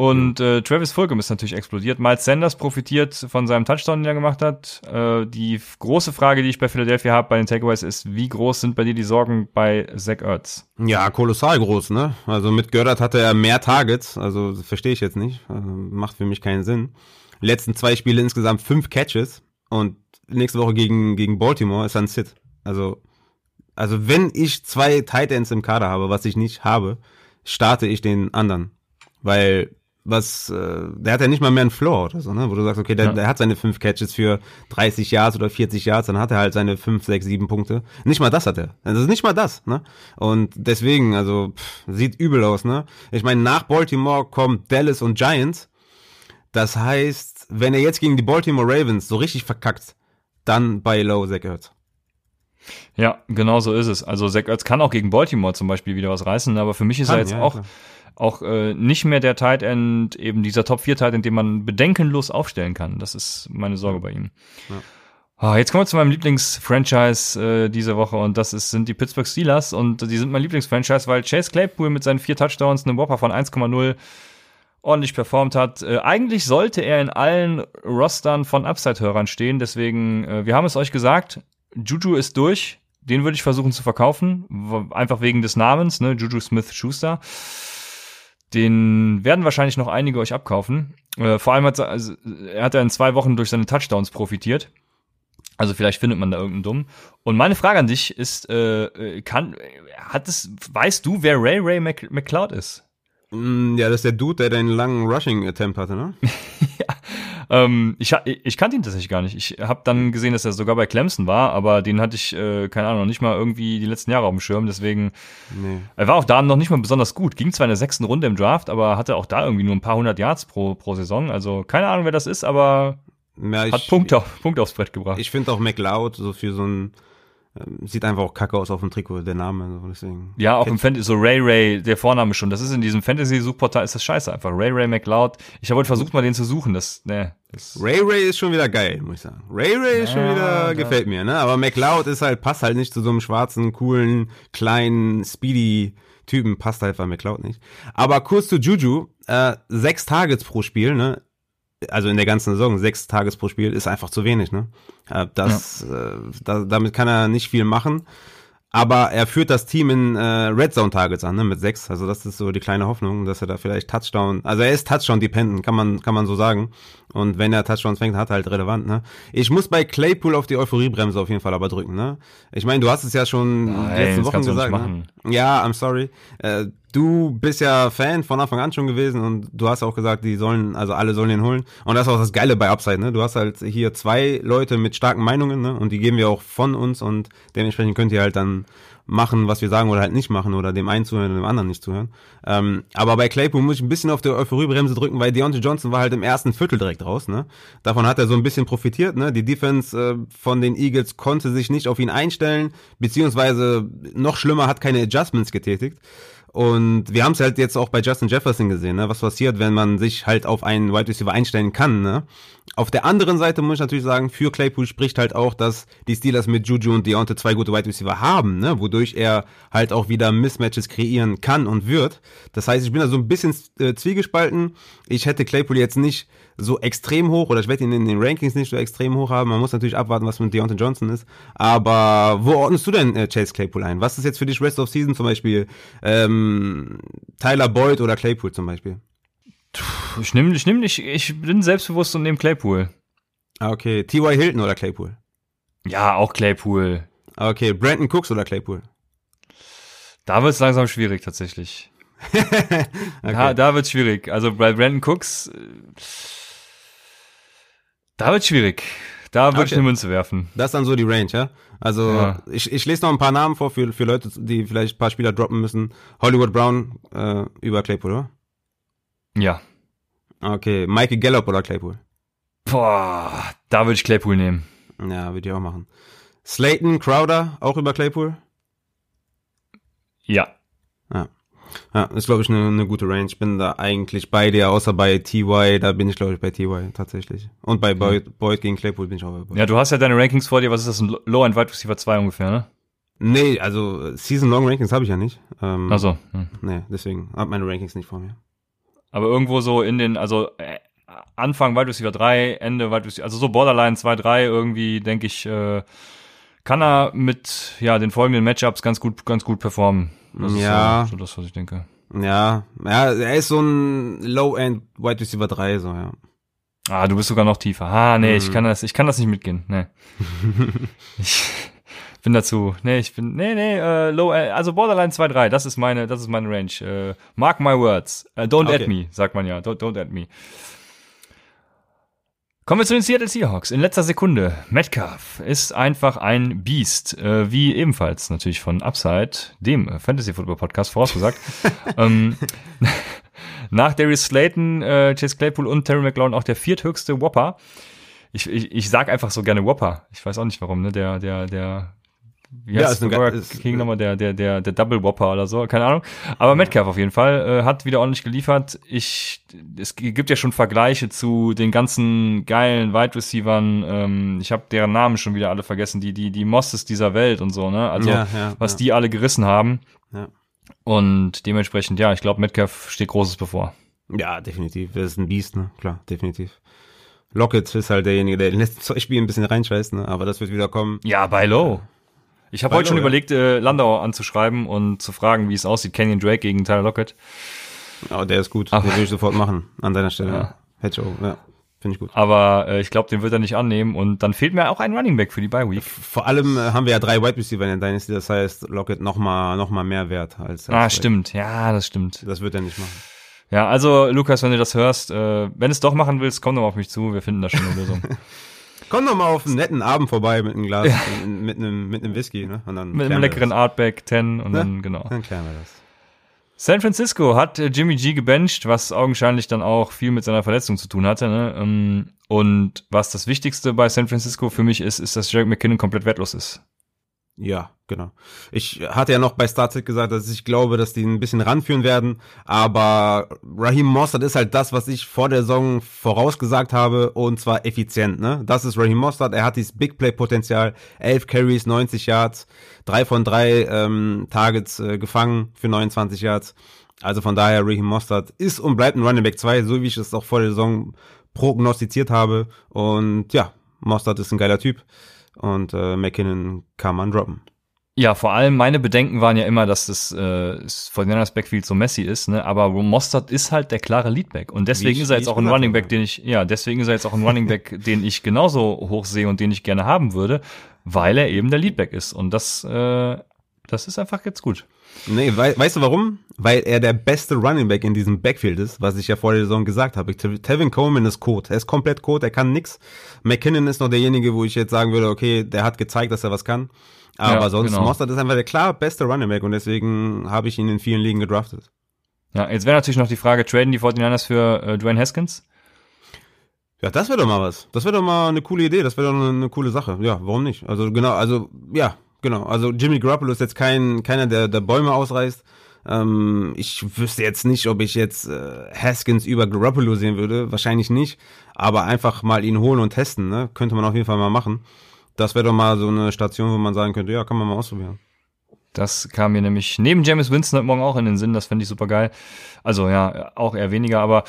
Und äh, Travis Fulgham ist natürlich explodiert. Miles Sanders profitiert von seinem Touchdown, den er gemacht hat. Äh, die große Frage, die ich bei Philadelphia habe bei den Takeaways, ist, wie groß sind bei dir die Sorgen bei Zach Ertz? Ja, kolossal groß, ne? Also mit Gördert hatte er mehr Targets, also verstehe ich jetzt nicht. Also, macht für mich keinen Sinn. Letzten zwei Spiele insgesamt fünf Catches und nächste Woche gegen, gegen Baltimore ist er ein Sit. Also also wenn ich zwei Titans im Kader habe, was ich nicht habe, starte ich den anderen. Weil was, äh, der hat ja nicht mal mehr einen Floor oder so, ne? Wo du sagst, okay, der, ja. der hat seine fünf Catches für 30 Yards oder 40 Yards, dann hat er halt seine fünf, sechs, sieben Punkte. Nicht mal das hat er. Das ist nicht mal das, ne? Und deswegen, also, pff, sieht übel aus, ne? Ich meine, nach Baltimore kommen Dallas und Giants. Das heißt, wenn er jetzt gegen die Baltimore Ravens so richtig verkackt, dann bei Low Zach Ertz. Ja, genau so ist es. Also Zach Ertz kann auch gegen Baltimore zum Beispiel wieder was reißen, aber für mich ist kann, er jetzt ja, auch, auch äh, nicht mehr der Tight End, eben dieser Top 4 Tight End, den man bedenkenlos aufstellen kann. Das ist meine Sorge bei ihm. Ja. Oh, jetzt kommen wir zu meinem Lieblingsfranchise äh, diese Woche und das ist, sind die Pittsburgh Steelers und die sind mein Lieblingsfranchise, weil Chase Claypool mit seinen vier Touchdowns einen Whopper von 1,0 ordentlich performt hat. Äh, eigentlich sollte er in allen Rostern von Upside-Hörern stehen, deswegen, äh, wir haben es euch gesagt, Juju ist durch. Den würde ich versuchen zu verkaufen. Einfach wegen des Namens, ne? Juju Smith Schuster. Den werden wahrscheinlich noch einige euch abkaufen. Äh, vor allem hat er, also, er hat ja in zwei Wochen durch seine Touchdowns profitiert. Also vielleicht findet man da irgendeinen Dumm. Und meine Frage an dich ist, äh, äh kann, hat es, weißt du, wer Ray Ray McCloud ist? Mm, ja, das ist der Dude, der den langen Rushing Attempt hatte, ne? [LAUGHS] ja, ähm, ich, ich kannte ihn tatsächlich gar nicht. Ich habe dann gesehen, dass er sogar bei Clemson war, aber den hatte ich, äh, keine Ahnung, noch nicht mal irgendwie die letzten Jahre auf dem Schirm. Deswegen, nee. er war auch da noch nicht mal besonders gut. Ging zwar in der sechsten Runde im Draft, aber hatte auch da irgendwie nur ein paar hundert Yards pro, pro Saison. Also keine Ahnung, wer das ist, aber ja, ich, hat Punkte, Punkte aufs Brett gebracht. Ich finde auch McLeod so für so ein sieht einfach auch kacke aus auf dem Trikot, der Name. Deswegen. Ja, auch im Fantasy, so Ray Ray, der Vorname schon. Das ist in diesem Fantasy-Suchportal, ist das scheiße einfach. Ray Ray McLeod. Ich habe heute versucht, mal den zu suchen. Das, ne. Das Ray Ray ist schon wieder geil, muss ich sagen. Ray Ray ja, ist schon wieder, ja. gefällt mir, ne? Aber McLeod ist halt, passt halt nicht zu so einem schwarzen, coolen, kleinen, speedy Typen. Passt halt bei McLeod nicht. Aber kurz zu Juju, äh, sechs Targets pro Spiel, ne? Also in der ganzen Saison, sechs Tages pro Spiel ist einfach zu wenig, ne? Äh, das, ja. äh, da, damit kann er nicht viel machen. Aber er führt das Team in äh, Red Zone Targets an, ne, mit sechs. Also das ist so die kleine Hoffnung, dass er da vielleicht Touchdown, also er ist Touchdown dependent, kann man kann man so sagen. Und wenn er Touchdowns fängt, hat er halt relevant, ne? Ich muss bei Claypool auf die Euphoriebremse auf jeden Fall aber drücken, ne? Ich meine, du hast es ja schon Nein, die letzten Wochen gesagt, ne? Ja, I'm sorry. Äh, du bist ja Fan von Anfang an schon gewesen und du hast auch gesagt, die sollen, also alle sollen ihn holen. Und das ist auch das Geile bei Upside, ne? Du hast halt hier zwei Leute mit starken Meinungen, ne? Und die geben wir auch von uns und dementsprechend könnt ihr halt dann machen, was wir sagen oder halt nicht machen oder dem einen zuhören und dem anderen nicht zuhören. Ähm, aber bei Claypool muss ich ein bisschen auf der Euphoriebremse drücken, weil Deontay Johnson war halt im ersten Viertel direkt raus. Ne? Davon hat er so ein bisschen profitiert. Ne? Die Defense äh, von den Eagles konnte sich nicht auf ihn einstellen, beziehungsweise noch schlimmer hat keine Adjustments getätigt. Und wir haben es halt jetzt auch bei Justin Jefferson gesehen, ne? was passiert, wenn man sich halt auf einen Wide Receiver einstellen kann. Ne? Auf der anderen Seite muss ich natürlich sagen, für Claypool spricht halt auch, dass die Steelers mit Juju und Deontay zwei gute Wide Receiver haben, ne? wodurch er halt auch wieder Mismatches kreieren kann und wird. Das heißt, ich bin da so ein bisschen äh, zwiegespalten. Ich hätte Claypool jetzt nicht so extrem hoch oder ich werde ihn in den Rankings nicht so extrem hoch haben. Man muss natürlich abwarten, was mit Deontay Johnson ist. Aber wo ordnest du denn äh, Chase Claypool ein? Was ist jetzt für dich Rest of Season zum Beispiel ähm, Tyler Boyd oder Claypool zum Beispiel? Ich nehme, ich nehme, ich, ich bin selbstbewusst und nehme Claypool. Ah, okay. T.Y. Hilton oder Claypool? Ja, auch Claypool. Ah, okay. Brandon Cooks oder Claypool? Da wird es langsam schwierig tatsächlich. [LAUGHS] okay. Da, da wird schwierig. Also bei Brandon Cooks, äh, da wird schwierig. Da würde okay. ich eine Münze werfen. Das ist dann so die Range, ja? Also ja. Ich, ich lese noch ein paar Namen vor für, für Leute, die vielleicht ein paar Spieler droppen müssen. Hollywood Brown äh, über Claypool, oder? Ja. Okay, Michael Gallup oder Claypool? Boah, da würde ich Claypool nehmen. Ja, würde ich auch machen. Slayton, Crowder, auch über Claypool? Ja. Ja. Ja, ist glaube ich eine, eine gute Range. Ich bin da eigentlich bei dir, außer bei TY, da bin ich glaube ich bei TY tatsächlich. Und bei Boyd, Boyd gegen Claypool bin ich auch bei Boyd. Ja, du hast ja deine Rankings vor dir, was ist das, ein Low-End Wide Receiver 2 ungefähr, ne? Nee, also Season Long Rankings habe ich ja nicht. Ähm, Ach so. Hm. Nee, deswegen hab meine Rankings nicht vor mir. Aber irgendwo so in den, also äh, Anfang Wide Receiver 3, Ende Wide Receiver, also so Borderline 2, 3 irgendwie, denke ich, äh, kann er mit ja den folgenden Matchups ganz gut, ganz gut performen. Das ja. Ist so, so das, was ich denke. Ja, ja, er ist so ein Low-End Wide Receiver 3, so, ja. Ah, du bist sogar noch tiefer. Ah, nee, mhm. ich kann das, ich kann das nicht mitgehen. Nee. [LAUGHS] ich bin dazu. Nee, ich bin, nee, nee, äh, low, äh, also Borderline 2, 3, das ist meine, das ist meine Range. Äh, mark my words. Äh, don't okay. add me, sagt man ja. Don't, don't add me. Kommen wir zu den Seattle Seahawks. In letzter Sekunde. Metcalf ist einfach ein Biest, äh, wie ebenfalls natürlich von Upside, dem Fantasy Football Podcast, vorausgesagt. [LAUGHS] ähm, [LAUGHS] nach Darius Slayton, äh, Chase Claypool und Terry McLaurin auch der vierthöchste Whopper. Ich, ich, ich sag einfach so gerne Whopper. Ich weiß auch nicht warum, ne? Der, der, der wie ja, ist Burger ist, King nochmal, der, der, der, der Double Whopper oder so, keine Ahnung. Aber Metcalf auf jeden Fall äh, hat wieder ordentlich geliefert. Ich, es gibt ja schon Vergleiche zu den ganzen geilen Wide Receivern. Ähm, ich habe deren Namen schon wieder alle vergessen, die, die, die Mosses dieser Welt und so, ne? Also, ja, ja, was ja. die alle gerissen haben. Ja. Und dementsprechend, ja, ich glaube, Metcalf steht Großes bevor. Ja, definitiv. Er ist ein Biest, ne? Klar, definitiv. Lockett ist halt derjenige, der in den letzten zwei Spielen ein bisschen reinscheißt, ne? Aber das wird wieder kommen. Ja, bei Low. Ich habe heute schon ja. überlegt, äh, Landau anzuschreiben und zu fragen, wie es aussieht. Kenyon Drake gegen Tyler Lockett. Ja, der ist gut. Aber, den will ich sofort machen an deiner Stelle. Ja. Hedge ja. Finde ich gut. Aber äh, ich glaube, den wird er nicht annehmen und dann fehlt mir auch ein Running Back für die Bye Week. Vor allem äh, haben wir ja drei Wide Receiver in der Dynasty, das heißt Lockett noch mal noch mal mehr wert als. als ah, stimmt. Ja, das stimmt. Das wird er nicht machen. Ja, also Lukas, wenn du das hörst, äh, wenn du es doch machen willst, komm doch mal auf mich zu. Wir finden da schon eine Lösung. [LAUGHS] Komm doch mal auf einen netten Abend vorbei mit einem Glas, ja. mit, einem, mit einem Whisky, ne? Und dann mit einem leckeren Artback 10 und ne? dann, genau. Dann klären wir das. San Francisco hat äh, Jimmy G gebencht, was augenscheinlich dann auch viel mit seiner Verletzung zu tun hatte. Ne? Ähm, und was das Wichtigste bei San Francisco für mich ist, ist, dass Jarek McKinnon komplett wertlos ist. Ja, genau. Ich hatte ja noch bei StarTech gesagt, dass ich glaube, dass die ein bisschen ranführen werden, aber Raheem Mostert ist halt das, was ich vor der Saison vorausgesagt habe und zwar effizient, ne? Das ist Raheem Mostert, er hat dieses Big Play Potenzial, 11 Carries, 90 Yards, drei von drei ähm, Targets äh, gefangen für 29 Yards. Also von daher Raheem Mostert ist und bleibt ein Running Back 2, so wie ich es auch vor der Saison prognostiziert habe und ja, Mostert ist ein geiler Typ und äh, McKinnon kann man droppen. Ja, vor allem meine Bedenken waren ja immer, dass das äh, von Fortinanders Backfield so messy ist, ne? Aber Mostert ist halt der klare Leadback und deswegen ich, ist er jetzt auch ein Running Back, den ich ja, deswegen ist er jetzt auch ein Running Back, [LAUGHS] den ich genauso hoch sehe und den ich gerne haben würde, weil er eben der Leadback ist und das äh, das ist einfach jetzt gut. Nee, we weißt du warum? Weil er der beste Running Back in diesem Backfield ist, was ich ja vor der Saison gesagt habe. Tevin Coleman ist Code. Er ist komplett Code, er kann nix. McKinnon ist noch derjenige, wo ich jetzt sagen würde, okay, der hat gezeigt, dass er was kann. Aber Ja, sonst, genau. Mostert ist einfach der klar beste Running Back und deswegen habe ich ihn in vielen Ligen gedraftet. Ja, jetzt wäre natürlich noch die Frage, traden die 49ers für äh, Dwayne Haskins? Ja, das wäre doch mal was. Das wäre doch mal eine coole Idee. Das wäre doch eine, eine coole Sache. Ja, warum nicht? Also genau, also ja, genau. Also Jimmy Garoppolo ist jetzt kein keiner, der, der Bäume ausreißt. Ähm, ich wüsste jetzt nicht, ob ich jetzt äh, Haskins über Garoppolo sehen würde. Wahrscheinlich nicht. Aber einfach mal ihn holen und testen, ne? Könnte man auf jeden Fall mal machen. Das wäre doch mal so eine Station, wo man sagen könnte, ja, kann man mal ausprobieren. Das kam mir nämlich neben James Winston heute Morgen auch in den Sinn, das fände ich super geil. Also ja, auch eher weniger, aber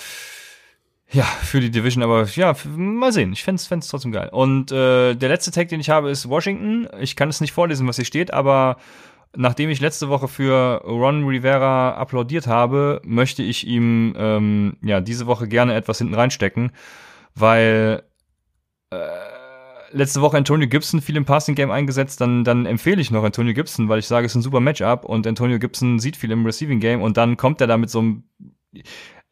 ja, für die Division, aber ja, mal sehen. Ich fände es trotzdem geil. Und äh, der letzte Tag, den ich habe, ist Washington. Ich kann es nicht vorlesen, was hier steht, aber nachdem ich letzte Woche für Ron Rivera applaudiert habe, möchte ich ihm ähm, ja diese Woche gerne etwas hinten reinstecken, weil äh, letzte Woche Antonio Gibson viel im Passing Game eingesetzt, dann, dann empfehle ich noch Antonio Gibson, weil ich sage, es ist ein super Matchup und Antonio Gibson sieht viel im Receiving Game und dann kommt er da mit so einem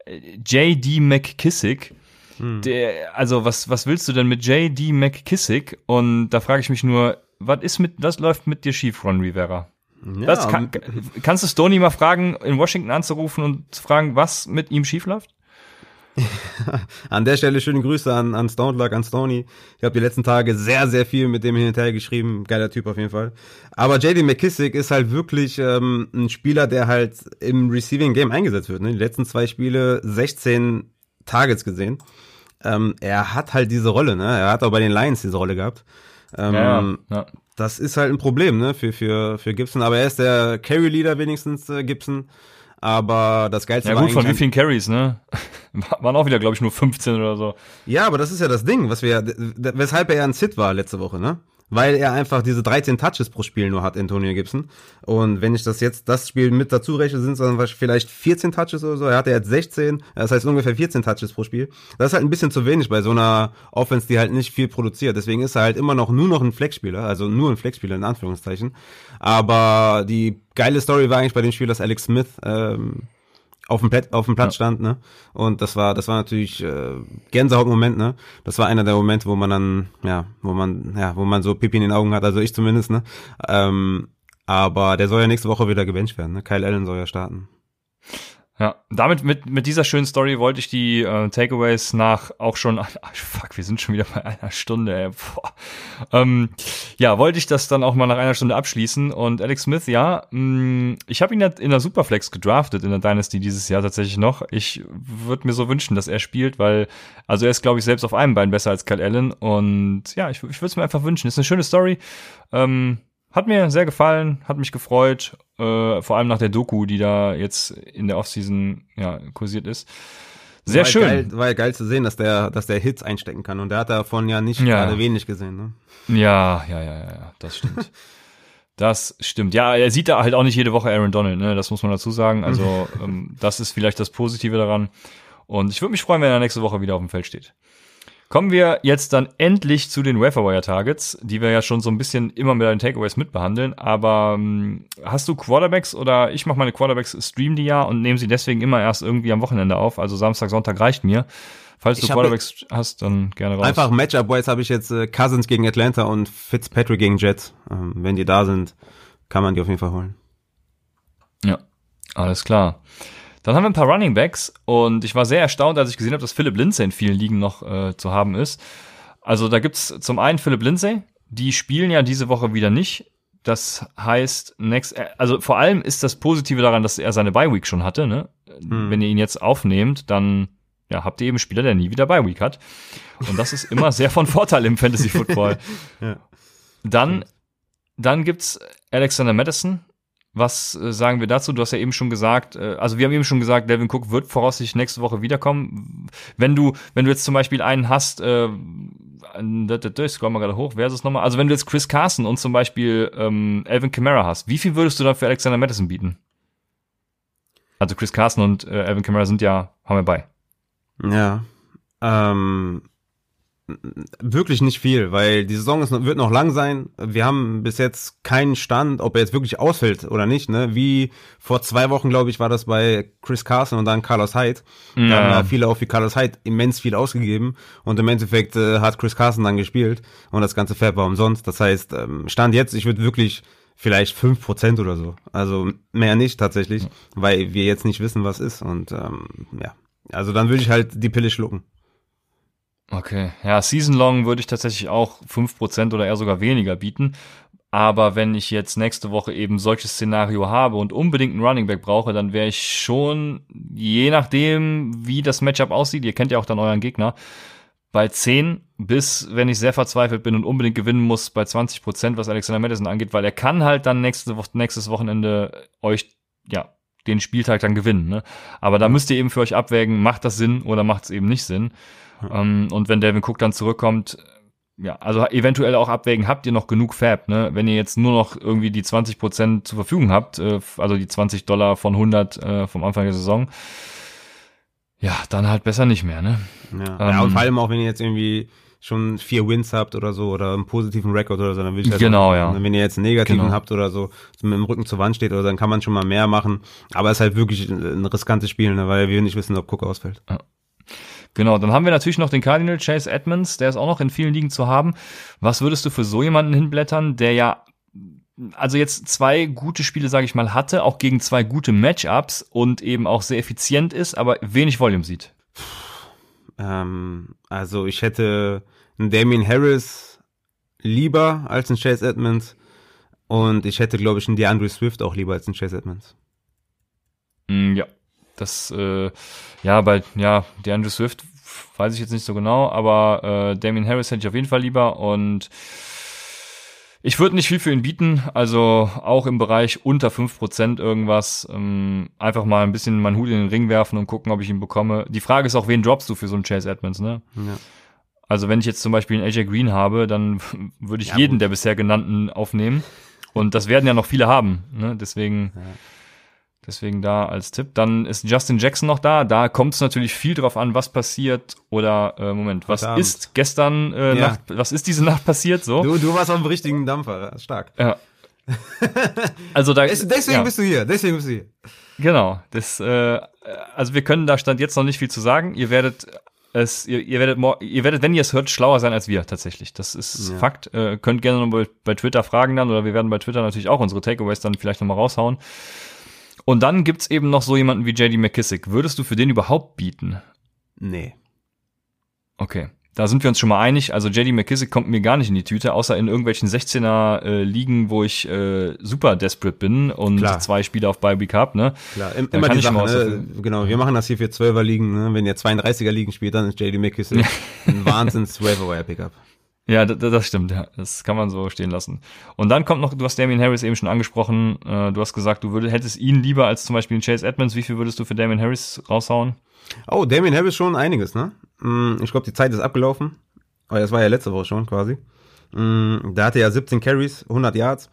äh, JD McKissick. Hm. Der, also was, was willst du denn mit JD McKissick? Und da frage ich mich nur, was ist mit, was läuft mit dir schief, Ron Rivera? Ja, kann, kannst du Stoney mal fragen, in Washington anzurufen und zu fragen, was mit ihm schief läuft? An der Stelle schöne Grüße an, an Stone Luck, an Stoney. Ich habe die letzten Tage sehr, sehr viel mit dem hin und her geschrieben. Geiler Typ auf jeden Fall. Aber JD McKissick ist halt wirklich ähm, ein Spieler, der halt im Receiving Game eingesetzt wird. Ne? Die letzten zwei Spiele 16 Targets gesehen. Ähm, er hat halt diese Rolle, ne? Er hat auch bei den Lions diese Rolle gehabt. Ähm, ja. das ist halt ein Problem, ne, für, für, für Gibson. Aber er ist der Carry-Leader wenigstens, äh, Gibson. Aber das Geilste Ja war gut, von wie vielen Carries, ne? [LAUGHS] Waren auch wieder, glaube ich, nur 15 oder so. Ja, aber das ist ja das Ding, was wir, weshalb er ja ein Sit war letzte Woche, ne? Weil er einfach diese 13 Touches pro Spiel nur hat, Antonio Gibson. Und wenn ich das jetzt, das Spiel mit dazu rechne, sind es dann vielleicht 14 Touches oder so. Er hatte jetzt 16, das heißt ungefähr 14 Touches pro Spiel. Das ist halt ein bisschen zu wenig bei so einer Offense, die halt nicht viel produziert. Deswegen ist er halt immer noch nur noch ein Flexspieler, also nur ein Flexspieler in Anführungszeichen. Aber die geile Story war eigentlich bei dem Spiel, dass Alex Smith, ähm, auf dem, Plat auf dem Platz Ja. stand, ne? Und das war, das war natürlich äh, Gänsehautmoment, ne? Das war einer der Momente, wo man dann, ja, wo man, ja, wo man so Pipi in den Augen hat, also ich zumindest, ne? Ähm, aber der soll ja nächste Woche wieder gebencht werden, ne? Kyle Allen soll ja starten. Ja, damit mit mit dieser schönen Story wollte ich die äh, Takeaways nach auch schon ah, [LAUGHS] fuck, wir sind schon wieder bei einer Stunde. Ey, boah. Ähm, ja, wollte ich das dann auch mal nach einer Stunde abschließen und Alex Smith, ja, mh, ich habe ihn in der Superflex gedraftet in der Dynasty dieses Jahr tatsächlich noch. Ich würde mir so wünschen, dass er spielt, weil also er ist glaube ich selbst auf einem Bein besser als Kyle Allen und ja, ich, ich würde es mir einfach wünschen. Ist eine schöne Story. Ähm, hat mir sehr gefallen, hat mich gefreut, äh, vor allem nach der Doku, die da jetzt in der Offseason ja, kursiert ist. Sehr war schön. Geil, war ja geil zu sehen, dass der, dass der Hits einstecken kann. Und der hat davon ja nicht Ja. gerade wenig gesehen, ne? Ja, ja, ja, ja, ja, das stimmt. [LAUGHS] Das stimmt. Ja, er sieht da halt auch nicht jede Woche Aaron Donald, ne? Das muss man dazu sagen. Also, [LAUGHS] ähm, das ist vielleicht das Positive daran. Und ich würde mich freuen, wenn er nächste Woche wieder auf dem Feld steht. Kommen wir jetzt dann endlich zu den Waferwire Targets, die wir ja schon so ein bisschen immer mit den Takeaways mitbehandeln. Aber ähm, hast du Quarterbacks oder ich mache meine Quarterbacks, stream die ja und nehme sie deswegen immer erst irgendwie am Wochenende auf. Also Samstag, Sonntag reicht mir. Falls du Quarterbacks hast, dann gerne raus. Einfach Matchup-wise habe ich jetzt äh, Cousins gegen Atlanta und Fitzpatrick gegen Jets. Ähm, wenn die da sind, kann man die auf jeden Fall holen. Ja, alles klar. Dann haben wir ein paar Running Backs und ich war sehr erstaunt, als ich gesehen habe, dass Philip Lindsay in vielen Ligen noch äh, zu haben ist. Also da gibt's zum einen Philip Lindsay, die spielen ja diese Woche wieder nicht. Das heißt, next, äh, also vor allem ist das Positive daran, dass er seine Bye Week schon hatte. Ne? Wenn ihr ihn jetzt aufnehmt, dann ja, habt ihr eben einen Spieler, der nie wieder Bye Week hat. Und das ist immer sehr von Vorteil im Fantasy Football. [LAUGHS] Ja. Dann, dann gibt's Alexander Madison. Was äh, sagen wir dazu? Du hast ja eben schon gesagt, äh, also wir haben eben schon gesagt, Devin Cook wird voraussichtlich nächste Woche wiederkommen. Wenn du, wenn du jetzt zum Beispiel einen hast, äh, ich scroll mal gerade hoch, wer ist es nochmal? Also wenn du jetzt Chris Carson und zum Beispiel ähm, Alvin Kamara hast, wie viel würdest du dann für Alexander Madison bieten? Also Chris Carson und äh, Alvin Kamara sind ja, haben wir bei. Ja. Ähm, Wirklich nicht viel, weil die Saison ist, wird noch lang sein. Wir haben bis jetzt keinen Stand, ob er jetzt wirklich ausfällt oder nicht. Ne? Wie vor zwei Wochen, glaube ich, war das bei Chris Carson und dann Carlos Hyde. Ja. Da haben ja viele auch wie Carlos Hyde immens viel ausgegeben und im Endeffekt äh, hat Chris Carson dann gespielt und das ganze Pferd war umsonst. Das heißt, ähm, Stand jetzt, ich würde wirklich vielleicht fünf Prozent oder so. Also mehr nicht tatsächlich, weil wir jetzt nicht wissen, was ist. Und ähm, ja, also dann würde ich halt die Pille schlucken. Okay, ja, Season Long würde ich tatsächlich auch fünf Prozent oder eher sogar weniger bieten. Aber wenn ich jetzt nächste Woche eben solches Szenario habe und unbedingt einen Running Back brauche, dann wäre ich schon, je nachdem, wie das Matchup aussieht, ihr kennt ja auch dann euren Gegner, bei 10 bis, wenn ich sehr verzweifelt bin und unbedingt gewinnen muss, bei 20 Prozent, was Alexander Madison angeht, weil er kann halt dann nächste Woche, nächstes Wochenende euch, ja, den Spieltag dann gewinnen. Ne? Aber da müsst ihr eben für euch abwägen, macht das Sinn oder macht es eben nicht Sinn. Ähm, und wenn Devin Cook dann zurückkommt, ja, also eventuell auch abwägen, habt ihr noch genug Fab, ne? Wenn ihr jetzt nur noch irgendwie die 20 Prozent zur Verfügung habt, äh, also die 20 Dollar von 100 äh, vom Anfang der Saison, ja, dann halt besser nicht mehr, ne? Ja, ähm, ja und vor allem auch, wenn ihr jetzt irgendwie schon vier Wins habt oder so oder einen positiven Rekord oder so, dann will ich halt genau, auch, ja. wenn ihr jetzt einen negativen genau. habt oder so, mit dem Rücken zur Wand steht oder so, dann kann man schon mal mehr machen, aber es ist halt wirklich ein riskantes Spiel, ne, weil wir nicht wissen, ob Cook ausfällt. Ja. Genau, dann haben wir natürlich noch den Cardinal Chase Edmonds, der ist auch noch in vielen Ligen zu haben. Was würdest du für so jemanden hinblättern, der ja also jetzt zwei gute Spiele, sage ich mal, hatte, auch gegen zwei gute Matchups und eben auch sehr effizient ist, aber wenig Volume sieht? Ähm, also ich hätte einen Damien Harris lieber als einen Chase Edmonds und ich hätte, glaube ich, einen DeAndre Swift auch lieber als einen Chase Edmonds. Mm, ja, das, äh, ja, bei, ja, DeAndre Swift weiß ich jetzt nicht so genau, aber äh, Damien Harris hätte ich auf jeden Fall lieber und ich würde nicht viel für ihn bieten, also auch im Bereich unter fünf Prozent irgendwas. Ähm, einfach mal ein bisschen meinen Hut in den Ring werfen und gucken, ob ich ihn bekomme. Die Frage ist auch, wen droppst du für so einen Chase Edmonds, ne? Ja. Also wenn ich jetzt zum Beispiel einen AJ Green habe, dann [LAUGHS] würde ich ja, jeden gut. der bisher genannten aufnehmen. Und das werden ja noch viele haben, ne? Deswegen. Ja. Deswegen da als Tipp. Dann ist Justin Jackson noch da. Da kommt es natürlich viel drauf an, was passiert. Oder äh, Moment, was Verdammt. ist gestern äh, ja. Nacht, was ist diese Nacht passiert? So. Du, du warst auf dem richtigen Dampfer, stark. Ja. [LAUGHS] also da. Deswegen ja. bist du hier. Deswegen bist du hier. Genau. Das, äh, also wir können da stand jetzt noch nicht viel zu sagen. Ihr werdet es, ihr, ihr werdet, ihr werdet, wenn ihr es hört, schlauer sein als wir tatsächlich. Das ist ja. Fakt. Äh, könnt gerne noch bei, bei Twitter fragen dann oder wir werden bei Twitter natürlich auch unsere Takeaways dann vielleicht nochmal raushauen. Und dann gibt's eben noch so jemanden wie JD McKissick. Würdest du für den überhaupt bieten? Nee. Okay. Da sind wir uns schon mal einig. Also JD McKissick kommt mir gar nicht in die Tüte, außer in irgendwelchen 16er äh, Ligen, wo ich äh, super desperate bin und Klar. zwei Spiele auf Bye Week hab, ne? Klar, Im, immer die Sache, ne? genau, wir machen das hier für 12er Ligen, ne? Wenn ihr 32er Ligen spielt, dann ist JD McKissick [LAUGHS] ein Wahnsinns Waiver Pickup. Ja, das stimmt, ja. Das kann man so stehen lassen. Und dann kommt noch, du hast Damien Harris eben schon angesprochen, äh, du hast gesagt, du würdest, hättest ihn lieber als zum Beispiel Chase Edmonds. Wie viel würdest du für Damien Harris raushauen? Oh, Damien Harris schon einiges, ne? Mm, ich glaube, die Zeit ist abgelaufen. Aber das war ja letzte Woche schon quasi. Mm, da hatte er ja 17 Carries, 100 Yards.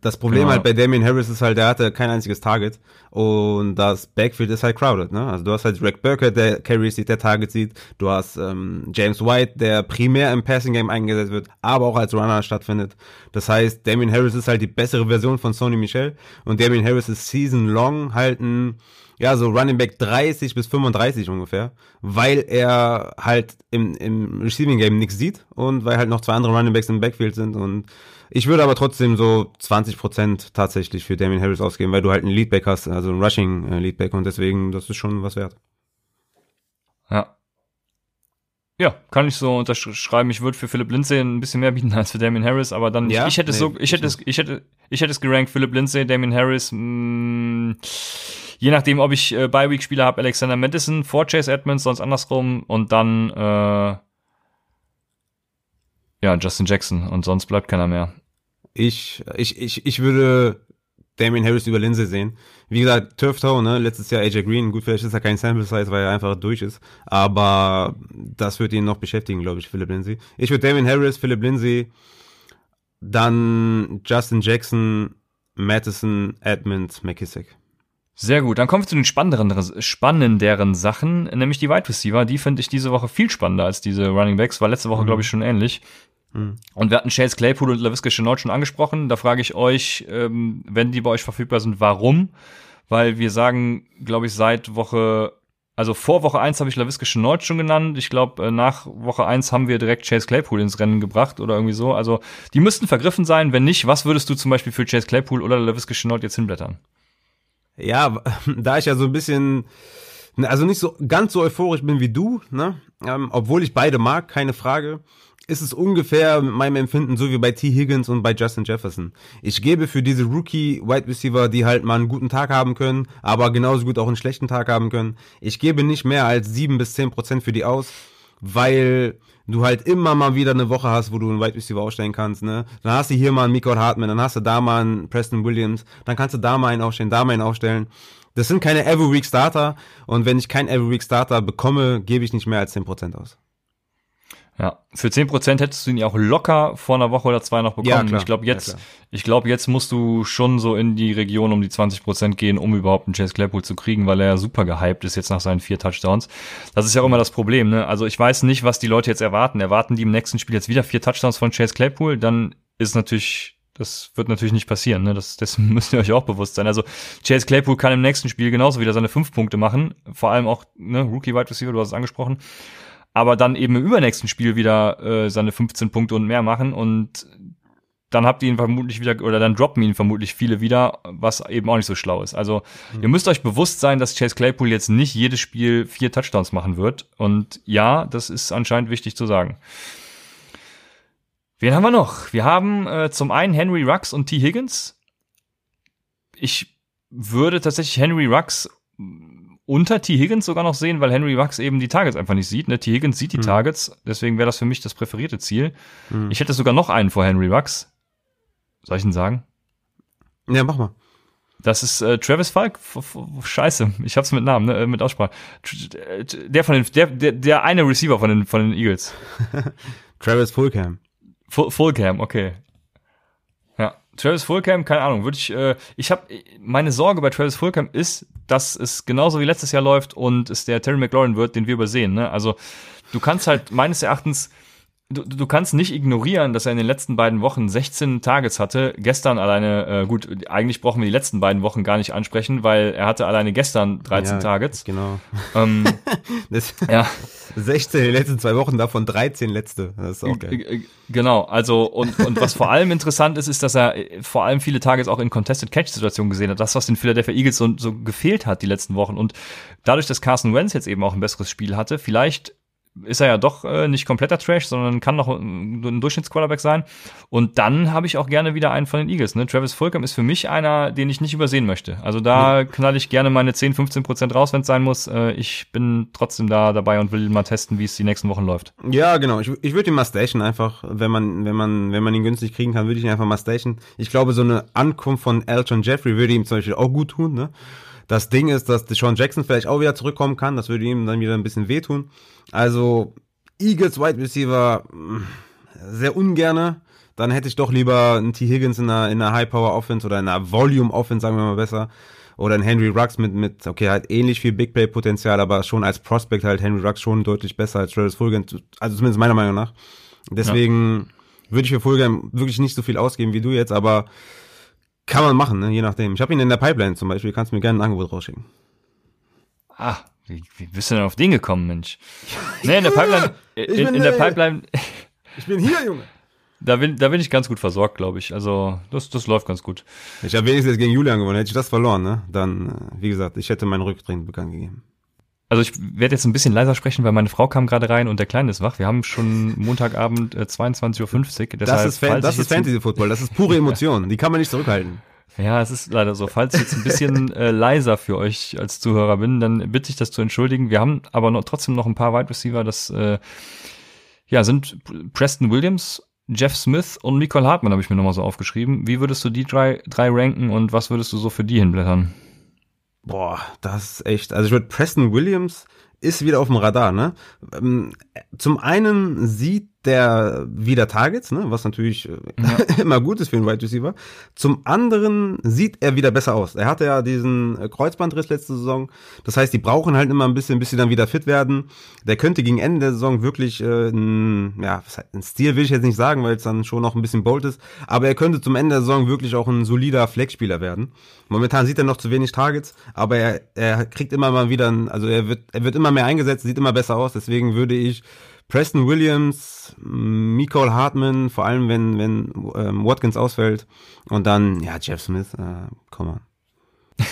Das Problem genau. halt bei Damien Harris ist halt, der hatte kein einziges Target und das Backfield ist halt crowded, ne? Also du hast halt Greg Burkett, der Carries sieht, der Target sieht, du hast ähm, James White, der primär im Passing Game eingesetzt wird, aber auch als Runner stattfindet. Das heißt, Damien Harris ist halt die bessere Version von Sony Michel und Damien Harris ist season long halt ein ja, so Running Back 30 bis 35 ungefähr, weil er halt im, im Receiving Game nichts sieht und weil halt noch zwei andere Running Backs im Backfield sind und ich würde aber trotzdem so 20% tatsächlich für Damien Harris ausgeben, weil du halt einen Leadback hast, also einen Rushing äh, Leadback und deswegen, das ist schon was wert. Ja. Ja, kann ich so unterschreiben. Ich würde für Philipp Lindsay ein bisschen mehr bieten [LAUGHS] als für Damien Harris, aber dann ja? ich hätte es nee, so, ich hätte es, ich hätte, ich hätte es gerankt Philipp Lindsay, Damien Harris. Mh, mm, je nachdem, ob ich äh, Bye Week Spieler habe, Alexander Madison vor Chase Edmonds, sonst andersrum und dann äh, ja Justin Jackson und sonst bleibt keiner mehr. Ich, ich, ich, ich würde Damien Harris über Lindsay sehen. Wie gesagt, Turf Toe, ne, letztes Jahr AJ Green, gut, vielleicht ist er kein Sample Size, weil er einfach durch ist, aber das wird ihn noch beschäftigen, glaube ich, Philip Lindsay. Ich würde Damien Harris, Philip Lindsay, dann Justin Jackson, Madison, Edmund, McKissick. Sehr gut, dann kommen wir zu den spannenderen, spannenderen Sachen, nämlich die Wide Receiver. Die finde ich diese Woche viel spannender als diese Running Backs, war letzte Woche, mhm. glaube ich, schon ähnlich. Mhm. Und wir hatten Chase Claypool und LaVisca Chenault schon angesprochen. Da frage ich euch, ähm, wenn die bei euch verfügbar sind, warum? Weil wir sagen, glaube ich, seit Woche, also vor Woche eins habe ich LaVisca Chenault schon genannt. Ich glaube, äh, nach Woche eins haben wir direkt Chase Claypool ins Rennen gebracht oder irgendwie so. Also die müssten vergriffen sein. Wenn nicht, was würdest du zum Beispiel für Chase Claypool oder LaVisca Chenault jetzt hinblättern? Ja, [LAUGHS] da ich ja so ein bisschen, also nicht so ganz so euphorisch bin wie du, ne? Ähm, obwohl ich beide mag, keine Frage, ist es ungefähr mit meinem Empfinden so wie bei T. Higgins und bei Justin Jefferson. Ich gebe für diese Rookie Wide Receiver, die halt mal einen guten Tag haben können, aber genauso gut auch einen schlechten Tag haben können. Ich gebe nicht mehr als sieben bis zehn Prozent für die aus, weil du halt immer mal wieder eine Woche hast, wo du einen Wide Receiver aufstellen kannst, ne? Dann hast du hier mal einen Miko Hartman, dann hast du da mal einen Preston Williams, dann kannst du da mal einen aufstellen, da mal einen aufstellen. Das sind keine Every Week Starter und wenn ich keinen Every Week Starter bekomme, gebe ich nicht mehr als 10% aus. Ja, für 10% hättest du ihn ja auch locker vor einer Woche oder zwei noch bekommen. Ja. Ich glaube, jetzt, ja, ich glaube, jetzt musst du schon so in die Region um die 20% gehen, um überhaupt einen Chase Claypool zu kriegen, weil er ja super gehypt ist jetzt nach seinen vier Touchdowns. Das ist ja auch immer das Problem, ne? Also ich weiß nicht, was die Leute jetzt erwarten. Erwarten die im nächsten Spiel jetzt wieder vier Touchdowns von Chase Claypool? Dann ist natürlich das wird natürlich nicht passieren, ne? Das, das [LAUGHS] müsst ihr euch auch bewusst sein. Also Chase Claypool kann im nächsten Spiel genauso wieder seine fünf Punkte machen. Vor allem auch, ne, Rookie Wide Receiver, du hast es angesprochen aber dann eben im übernächsten Spiel wieder äh, seine 15 Punkte und mehr machen und dann habt ihr ihn vermutlich wieder oder dann droppen ihn vermutlich viele wieder, was eben auch nicht so schlau ist. Also mhm. ihr müsst euch bewusst sein, dass Chase Claypool jetzt nicht jedes Spiel vier Touchdowns machen wird. Und ja, das ist anscheinend wichtig zu sagen. Wen haben wir noch? Wir haben äh, zum einen Henry Rux und T. Higgins. Ich würde tatsächlich Henry Rux unter T. Higgins sogar noch sehen, weil Henry Wax eben die Targets einfach nicht sieht. Ne? T. Higgins sieht die hm. Targets, deswegen wäre das für mich das präferierte Ziel. Hm. Ich hätte sogar noch einen vor Henry Wax. Soll ich ihn sagen? Ja, mach mal. Das ist äh, Travis Falk. Scheiße, ich hab's mit Namen, ne? Äh, mit Aussprache. Der von den, der, der, der eine Receiver von den, von den Eagles. [LAUGHS] Travis Fulcam. Fulcam, okay. Travis Fulcam, keine Ahnung, würde ich, äh, ich habe, meine Sorge bei Travis Fulcam ist, dass es genauso wie letztes Jahr läuft und es der Terry McLaurin wird, den wir übersehen. Ne? Also du kannst halt meines Erachtens du, du kannst nicht ignorieren, dass er in den letzten beiden Wochen 16 Targets hatte. Gestern alleine, äh, gut, eigentlich brauchen wir die letzten beiden Wochen gar nicht ansprechen, weil er hatte alleine gestern 13 ja, Targets. Genau. Ähm, [LAUGHS] das, [LAUGHS] ja. 16 in den letzten zwei Wochen, davon 13 letzte. Das ist auch geil. Genau, also und, und was vor allem interessant ist, ist, dass er äh, vor allem viele Targets auch in Contested Catch-Situationen gesehen hat. Das, was den Philadelphia Eagles so, so gefehlt hat die letzten Wochen. Und dadurch, dass Carson Wentz jetzt eben auch ein besseres Spiel hatte, vielleicht ist er ja doch äh, nicht kompletter Trash, sondern kann noch ein, Durchschnittsquarterback sein. Und dann habe ich auch gerne wieder einen von den Eagles. Ne? Travis Fulgham ist für mich einer, den ich nicht übersehen möchte. Also da ja. knall ich gerne meine 10, 15 Prozent raus, wenn es sein muss. Äh, ich bin trotzdem da dabei und will mal testen, wie es die nächsten Wochen läuft. Ja, genau. Ich, ich würde ihn mal station einfach, wenn man, wenn man, wenn man ihn günstig kriegen kann, würde ich ihn einfach mal station. Ich glaube, so eine Ankunft von Elton Jeffrey würde ihm zum Beispiel auch gut tun. Ne? Das Ding ist, dass Deshaun Jackson vielleicht auch wieder zurückkommen kann. Das würde ihm dann wieder ein bisschen wehtun. Also Eagles Wide Receiver mm, sehr ungerne. Dann hätte ich doch lieber einen T. Higgins in einer, in einer High Power Offense oder in einer Volume Offense, sagen wir mal besser. Oder ein Henry Rux mit, mit, okay, halt ähnlich viel Big Play Potenzial, aber schon als Prospect halt Henry Rux schon deutlich besser als Travis Fulgham, also zumindest meiner Meinung nach. Deswegen ja. würde ich für Fulgham wirklich nicht so viel ausgeben wie du jetzt, aber kann man machen, ne? je nachdem. Ich habe ihn in der Pipeline zum Beispiel, kannst du mir gerne ein Angebot rausschicken. Ah, wie, wie bist du denn auf den gekommen, Mensch? nee, in der Pipeline. In, in der Pipeline. Ich bin hier, Junge. [LAUGHS] Da bin, da bin ich ganz gut versorgt, glaube ich. Also, das, das läuft ganz gut. Ich habe wenigstens gegen Julian gewonnen. Hätte ich das verloren, ne? Dann, äh, wie gesagt, ich hätte meinen Rücktritt bekannt gegeben. Also ich werde jetzt ein bisschen leiser sprechen, weil meine Frau kam gerade rein und der Kleine ist wach. Wir haben schon Montagabend äh, 22.50 Uhr. Das ist, Fan, das ist Fantasy Football, das ist pure Emotion. Die kann man nicht zurückhalten. Ja, es ist leider so. Falls ich jetzt ein bisschen [LAUGHS] äh, leiser für euch als Zuhörer bin, dann bitte ich das zu entschuldigen. Wir haben aber noch, trotzdem noch ein paar Wide Receiver. Das äh, ja, sind Preston Williams, Jeff Smith und Nicole Hartmann habe ich mir nochmal so aufgeschrieben. Wie würdest du die drei, drei ranken und was würdest du so für die hinblättern? Boah, das ist echt. Also ich würde Preston Williams ist wieder auf dem Radar, ne? Ähm, zum einen sieht der wieder Targets, ne, was natürlich äh, ja. [LAUGHS] immer gut ist für einen Wide Receiver. Zum anderen sieht er wieder besser aus. Er hatte ja diesen äh, Kreuzbandriss letzte Saison. Das heißt, die brauchen halt immer ein bisschen, bis sie dann wieder fit werden. Der könnte gegen Ende der Saison wirklich äh, ein, ja, ein Stil will ich jetzt nicht sagen, weil es dann schon noch ein bisschen bold ist, aber er könnte zum Ende der Saison wirklich auch ein solider Flexspieler werden. Momentan sieht er noch zu wenig Targets, aber er, er kriegt immer mal wieder, ein, also er wird, er wird immer mehr eingesetzt, sieht immer besser aus. Deswegen würde ich Preston Williams, Nicole Hartman, vor allem wenn, wenn ähm, Watkins ausfällt und dann, ja, Jeff Smith, äh, komm on. [LAUGHS]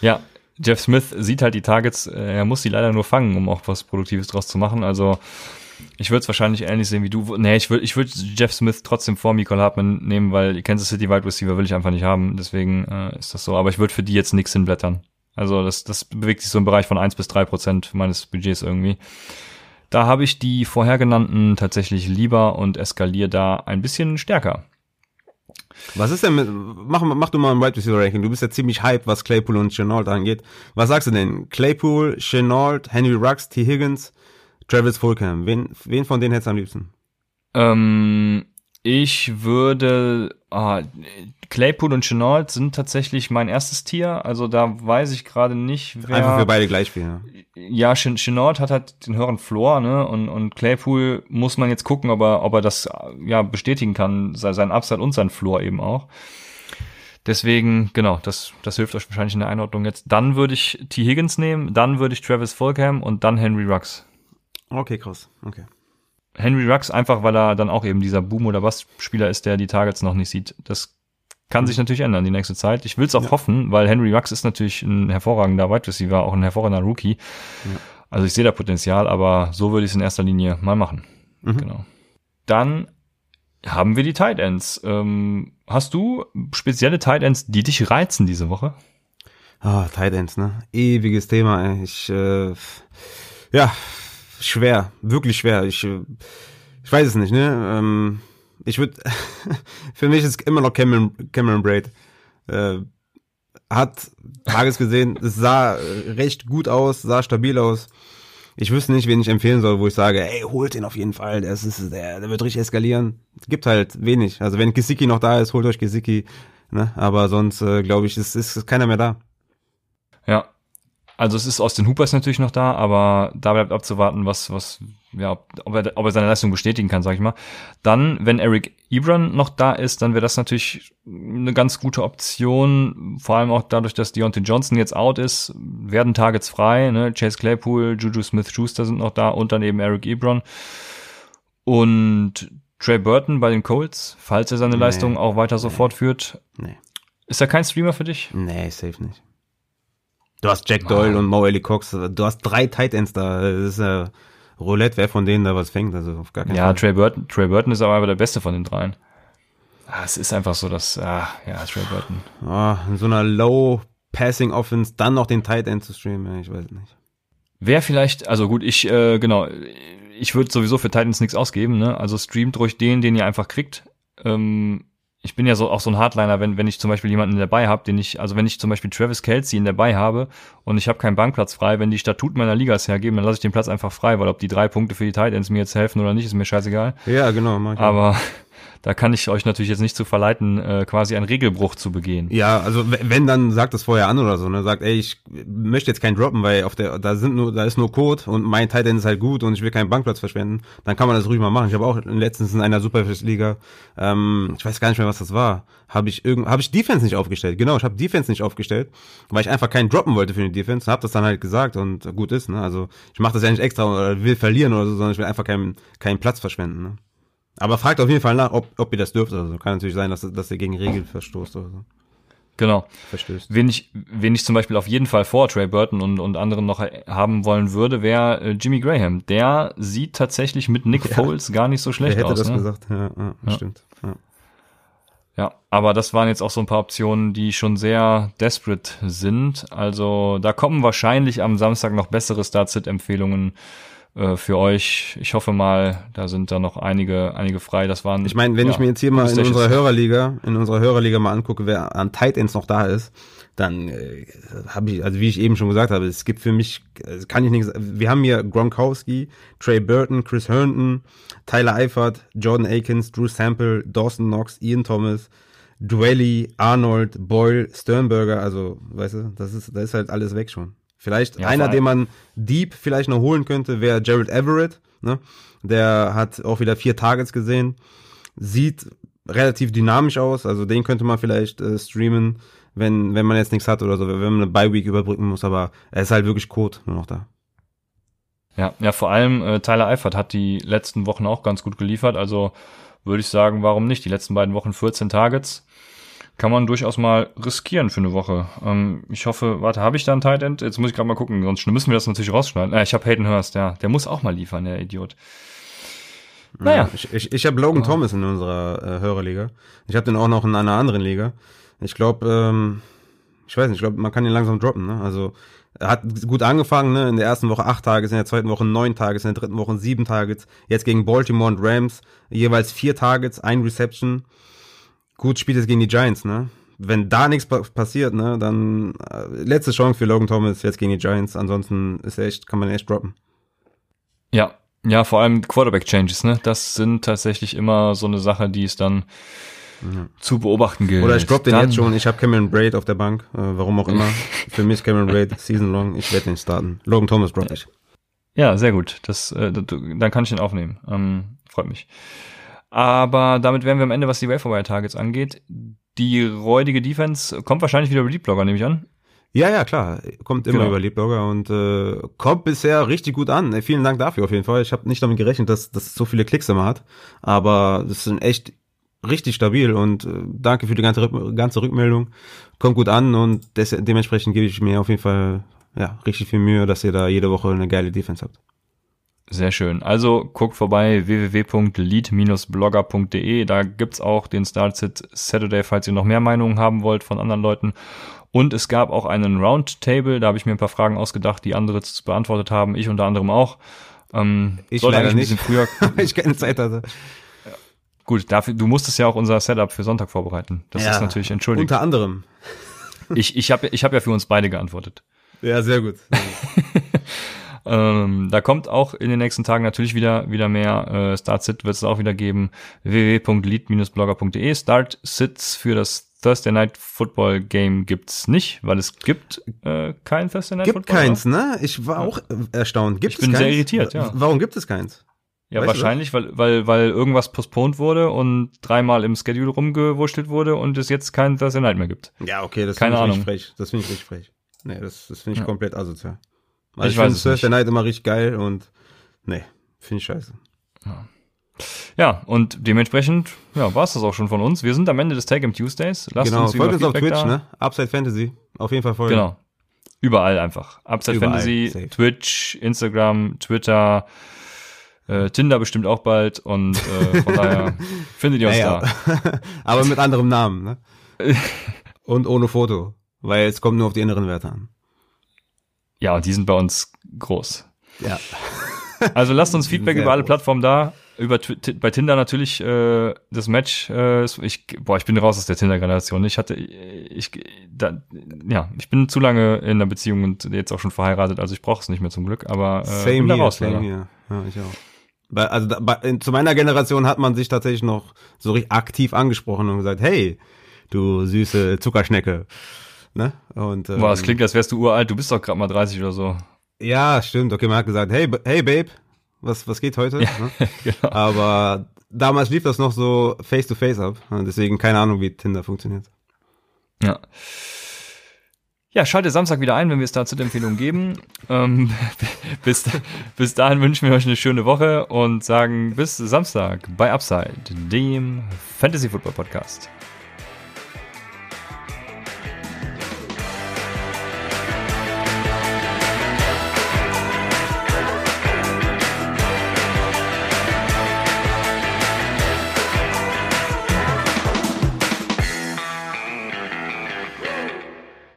ja, Jeff Smith sieht halt die Targets, äh, er muss sie leider nur fangen, um auch was Produktives draus zu machen. Also ich würde es wahrscheinlich ähnlich sehen wie du. Nee, ich würde ich würd Jeff Smith trotzdem vor Michael Hartman nehmen, weil Kansas City Wide Receiver will ich einfach nicht haben. Deswegen äh, ist das so. Aber ich würde für die jetzt nichts hinblättern. Also das, das bewegt sich so im Bereich von eins bis drei Prozent meines Budgets irgendwie. Da habe ich die vorher genannten tatsächlich lieber und eskaliere da ein bisschen stärker. Was ist denn mit, mach, mach du mal ein Wide Receiver Ranking. Du bist ja ziemlich hyped, was Claypool und Chenault angeht. Was sagst du denn? Claypool, Chenault, Henry Rux, T. Higgins, Travis Fulgham. Wen, wen von denen hättest du am liebsten? Ähm, ich würde, ah, Claypool und Chenault sind tatsächlich mein erstes Tier. Also da weiß ich gerade nicht, wer. Einfach für beide gleich viel. Ja, Chenault hat halt den höheren Floor, ne? Und, und Claypool muss man jetzt gucken, ob er, ob er das ja bestätigen kann, sein Upside und sein Floor eben auch. Deswegen, genau, das, das hilft euch wahrscheinlich in der Einordnung jetzt. Dann würde ich T. Higgins nehmen, dann würde ich Travis Fulgham und dann Henry Rux. Okay, krass. Okay. Henry Rux einfach, weil er dann auch eben dieser Boom- oder was-Spieler ist, der die Targets noch nicht sieht. Das kann mhm. sich natürlich ändern die nächste Zeit. Ich will es auch ja. hoffen, weil Henry Rux ist natürlich ein hervorragender Wide Receiver, auch ein hervorragender Rookie. Ja. Also ich sehe da Potenzial, aber so würde ich es in erster Linie mal machen. Mhm. Genau. Dann haben wir die Tight Ends. Ähm, hast du spezielle Tight Ends, die dich reizen diese Woche? Ah, Tight Ends, ne? Ewiges Thema, ey. Ich, äh, ja, schwer, wirklich schwer. Ich, äh, ich weiß es nicht, ne? Ähm, ich würde, [LAUGHS] für mich ist immer noch Cameron, Cameron Braid. Äh, hat Tages gesehen, es sah recht gut aus, sah stabil aus. Ich wüsste nicht, wen ich empfehlen soll, wo ich sage, ey, holt ihn auf jeden Fall, der, ist, der, der wird richtig eskalieren. Es gibt halt wenig. Also wenn Gesicki noch da ist, holt euch Gesicki. Ne? Aber sonst, äh, glaube ich, ist, ist keiner mehr da. Ja, also es ist aus den Hoopers natürlich noch da, aber da bleibt abzuwarten, was, was, ja, ob er, ob er seine Leistung bestätigen kann, sag ich mal. Dann, wenn Eric Ebron noch da ist, dann wäre das natürlich eine ganz gute Option. Vor allem auch dadurch, dass Deontay Johnson jetzt out ist, werden Targets frei. Ne? Chase Claypool, Juju Smith-Schuster sind noch da und dann eben Eric Ebron. Und Trey Burton bei den Colts, falls er seine nee, Leistung auch weiter so nee, fortführt. Nee. Ist er kein Streamer für dich? Nee, safe nicht. Du hast Jack Doyle wow. und Mo Ellie Cox. Du hast drei Tight Ends da. Das ist ja Roulette, wer von denen da was fängt. Also auf gar keinen ja, Fall. Trey Burton, Trey Burton ist aber der beste von den dreien. Ah, es ist einfach so, dass, ah, ja, Trey Burton. Ah, in so einer Low Passing Offense dann noch den Tight End zu streamen, ich weiß nicht. Wer vielleicht, also gut, ich, äh, genau, ich würde sowieso für Titans nichts ausgeben, ne? Also streamt ruhig den, den ihr einfach kriegt. Ähm, ich bin ja so auch so ein Hardliner, wenn, wenn ich zum Beispiel jemanden dabei habe, den ich, also wenn ich zum Beispiel Travis Kelsey dabei habe und ich habe keinen Bankplatz frei, wenn die Statuten meiner Ligas hergeben, dann lasse ich den Platz einfach frei, weil ob die drei Punkte für die Titans mir jetzt helfen oder nicht, ist mir scheißegal. Ja, genau. Aber da kann ich euch natürlich jetzt nicht zu verleiten, äh, quasi einen Regelbruch zu begehen. Ja, also wenn, dann sagt es vorher an oder so, ne? Sagt, ey, ich möchte jetzt keinen droppen, weil auf der, da sind nur, da ist nur Code und mein Titan ist halt gut und ich will keinen Bankplatz verschwenden, dann kann man das ruhig mal machen. Ich habe auch letztens in einer Superfish-Liga, ähm, ich weiß gar nicht mehr, was das war, habe ich irgend, habe ich Defense nicht aufgestellt. Genau, ich habe Defense nicht aufgestellt, weil ich einfach keinen droppen wollte für die Defense, habe das dann halt gesagt und gut ist, ne? Also ich mache das ja nicht extra oder will verlieren oder so, sondern ich will einfach keinen, keinen Platz verschwenden, ne? Aber fragt auf jeden Fall nach, ob, ob ihr das dürft oder so. Kann natürlich sein, dass, dass ihr gegen Regeln verstoßt oder so. Genau. Verstößt. Wen ich, wen ich zum Beispiel auf jeden Fall vor Trey Burton und, und anderen noch haben wollen würde, wäre äh, Jimmy Graham. Der sieht tatsächlich mit Nick ja. Foles gar nicht so schlecht aus. Wer hätte aus, das ne? gesagt? Ja, ja, ja. stimmt. Ja. ja, aber das waren jetzt auch so ein paar Optionen, die schon sehr desperate sind. Also da kommen wahrscheinlich am Samstag noch bessere Start-Sit-Empfehlungen äh, für euch. Ich hoffe mal, da sind da noch einige, einige frei. Das waren. Ich meine, wenn ja, ich mir jetzt hier mal in unserer. Hörerliga, in unserer Hörerliga mal angucke, wer an Tight Ends noch da ist, dann äh, habe ich, also wie ich eben schon gesagt habe, es gibt für mich, kann ich nichts, wir haben hier Gronkowski, Trey Burton, Chris Herndon, Tyler Eifert, Jordan Akins, Drew Sample, Dawson Knox, Ian Thomas, Dwelly, Arnold, Boyle, Sternberger, also, weißt du, das ist, da ist halt alles weg schon. Vielleicht Ja, einer, den man deep vielleicht noch holen könnte, wäre Jared Everett, ne? Der hat auch wieder vier Targets gesehen, sieht relativ dynamisch aus, also den könnte man vielleicht äh, streamen, wenn, wenn man jetzt nichts hat oder so, wenn man eine Bye-Week überbrücken muss, aber er ist halt wirklich Code nur noch da. Ja, ja, vor allem äh, Tyler Eifert hat die letzten Wochen auch ganz gut geliefert. Also würde ich sagen, warum nicht? Die letzten beiden Wochen 14 Targets. Kann man durchaus mal riskieren für eine Woche. Ähm, ich hoffe, warte, habe ich da einen Tight End? Jetzt muss ich gerade mal gucken, sonst müssen wir das natürlich rausschneiden. Äh, ich habe Hayden Hurst, ja. Der muss auch mal liefern, der Idiot. Naja. Ich, ich, ich habe Logan Thomas in unserer äh, Hörerliga. Ich habe den auch noch in einer anderen Liga. Ich glaube, ähm, ich weiß nicht, ich glaube, man kann ihn langsam droppen. Ne? Also er hat gut angefangen, ne? in der ersten Woche acht Tages, in der zweiten Woche neun Tages, in der dritten Woche sieben Targets. Jetzt gegen Baltimore und Rams jeweils vier Targets, ein Reception. Gut spielt es gegen die Giants, ne? Wenn da nichts pa passiert, ne, dann äh, letzte Chance für Logan Thomas jetzt gegen die Giants. Ansonsten ist echt, kann man echt droppen. Ja, ja, vor allem Quarterback-Changes, ne? Das sind tatsächlich immer so eine Sache, die es dann zu beobachten gilt. Oder ich droppe den Dann- jetzt schon. Ich habe Cameron Braid auf der Bank, äh, warum auch immer. [LAUGHS] Für mich Cameron Braid season long. Ich werde den starten. Logan Thomas droppe ich. Ja, sehr gut. Das, äh, dann kann ich den aufnehmen. Ähm, freut mich. Aber damit wären wir am Ende, was die Waiver Targets angeht. Die räudige Defense kommt wahrscheinlich wieder über die Blogger, nehme ich an. Ja, ja, klar. Kommt immer Genau. über Leadblogger und äh, kommt bisher richtig gut an. Vielen Dank dafür auf jeden Fall. Ich habe nicht damit gerechnet, dass das so viele Klicks immer hat. Aber das sind echt richtig stabil und äh, danke für die ganze, ganze Rückmeldung. Kommt gut an und des dementsprechend gebe ich mir auf jeden Fall ja, richtig viel Mühe, dass ihr da jede Woche eine geile Defense habt. Sehr schön. Also guckt vorbei www.lead-blogger.de. Da gibt's auch den Startsit Saturday, falls ihr noch mehr Meinungen haben wollt von anderen Leuten. Und es gab auch einen Roundtable, da habe ich mir ein paar Fragen ausgedacht, die andere zu- beantwortet haben, ich unter anderem auch. Ähm, Ich leider bisschen früher. [LAUGHS] ich keine Zeit hatte. Gut, dafür, du musstest ja auch unser Setup für Sonntag vorbereiten. Das Ja, ist natürlich entschuldigt. Unter anderem. Ich, ich habe ich hab ja für uns beide geantwortet. Ja, sehr gut. [LAUGHS] Ähm, da kommt auch in den nächsten Tagen natürlich wieder wieder mehr. Äh, Startsit wird es auch wieder geben. www.lead-blogger.de. Startsits für das Thursday Night Football Game gibt's nicht, weil es gibt äh, kein Thursday Night Gibt Football. keins, ne? Ich war auch äh, erstaunt. Gibt Ich bin keins? sehr irritiert, ja. Warum gibt es keins? Ja, Weißt wahrscheinlich, weil, weil, weil irgendwas postponed wurde und dreimal im Schedule rumgewurschtelt wurde und es jetzt kein Thursday Night mehr gibt. Ja, okay, das finde ich Ahnung. richtig frech. Das finde ich richtig frech. Nee, das, das finde ich Ja. komplett asozial. Ich Also ich, weiß finde es Thursday nicht. Night immer richtig geil und nee, finde ich scheiße. Ja, und dementsprechend, ja, war's das auch schon von uns. Wir sind am Ende des Take-Em Tuesdays. Lasst genau, uns folgt uns auf Twitch, da. ne? Upside Fantasy. Auf jeden Fall folgen. Genau. Überall einfach. Upside Überall, Fantasy, safe. Twitch, Instagram, Twitter, äh, Tinder bestimmt auch bald und äh, von [LAUGHS] daher findet ihr uns Naja. da. [LAUGHS] Aber mit anderem Namen, ne? [LAUGHS] Und ohne Foto. Weil es kommt nur auf die inneren Werte an. Ja, und die sind bei uns groß. Ja. [LAUGHS] Also lasst uns Feedback über alle groß. Plattformen da. Über bei Tinder natürlich äh, das Match. Äh, ich boah, ich bin raus aus der Tinder-Generation. Ich hatte, ich, da, ja, ich bin zu lange in einer Beziehung und jetzt auch schon verheiratet. Also ich brauche es nicht mehr zum Glück. Aber äh, bin Same da here, raus, same leider. Ja, ich auch. Bei, also da, bei, in, zu meiner Generation hat man sich tatsächlich noch so richtig aktiv angesprochen und gesagt, hey, du süße Zuckerschnecke. Ne? Und, ähm, Boah, das klingt, als wärst du uralt. Du bist doch gerade mal 30 oder so. Ja, stimmt. Okay, man hat gesagt, hey, hey Babe, was, was geht heute? [LAUGHS] Ja, Ne? genau. Aber damals lief das noch so face to face ab. Deswegen keine Ahnung, wie Tinder funktioniert. Ja. Ja, schalte Samstag wieder ein, wenn wir es dazu Empfehlungen geben. [LAUGHS] Ähm, [LAUGHS] bis, bis dahin wünschen wir euch eine schöne Woche und sagen bis Samstag bei Upside, dem Fantasy Football Podcast.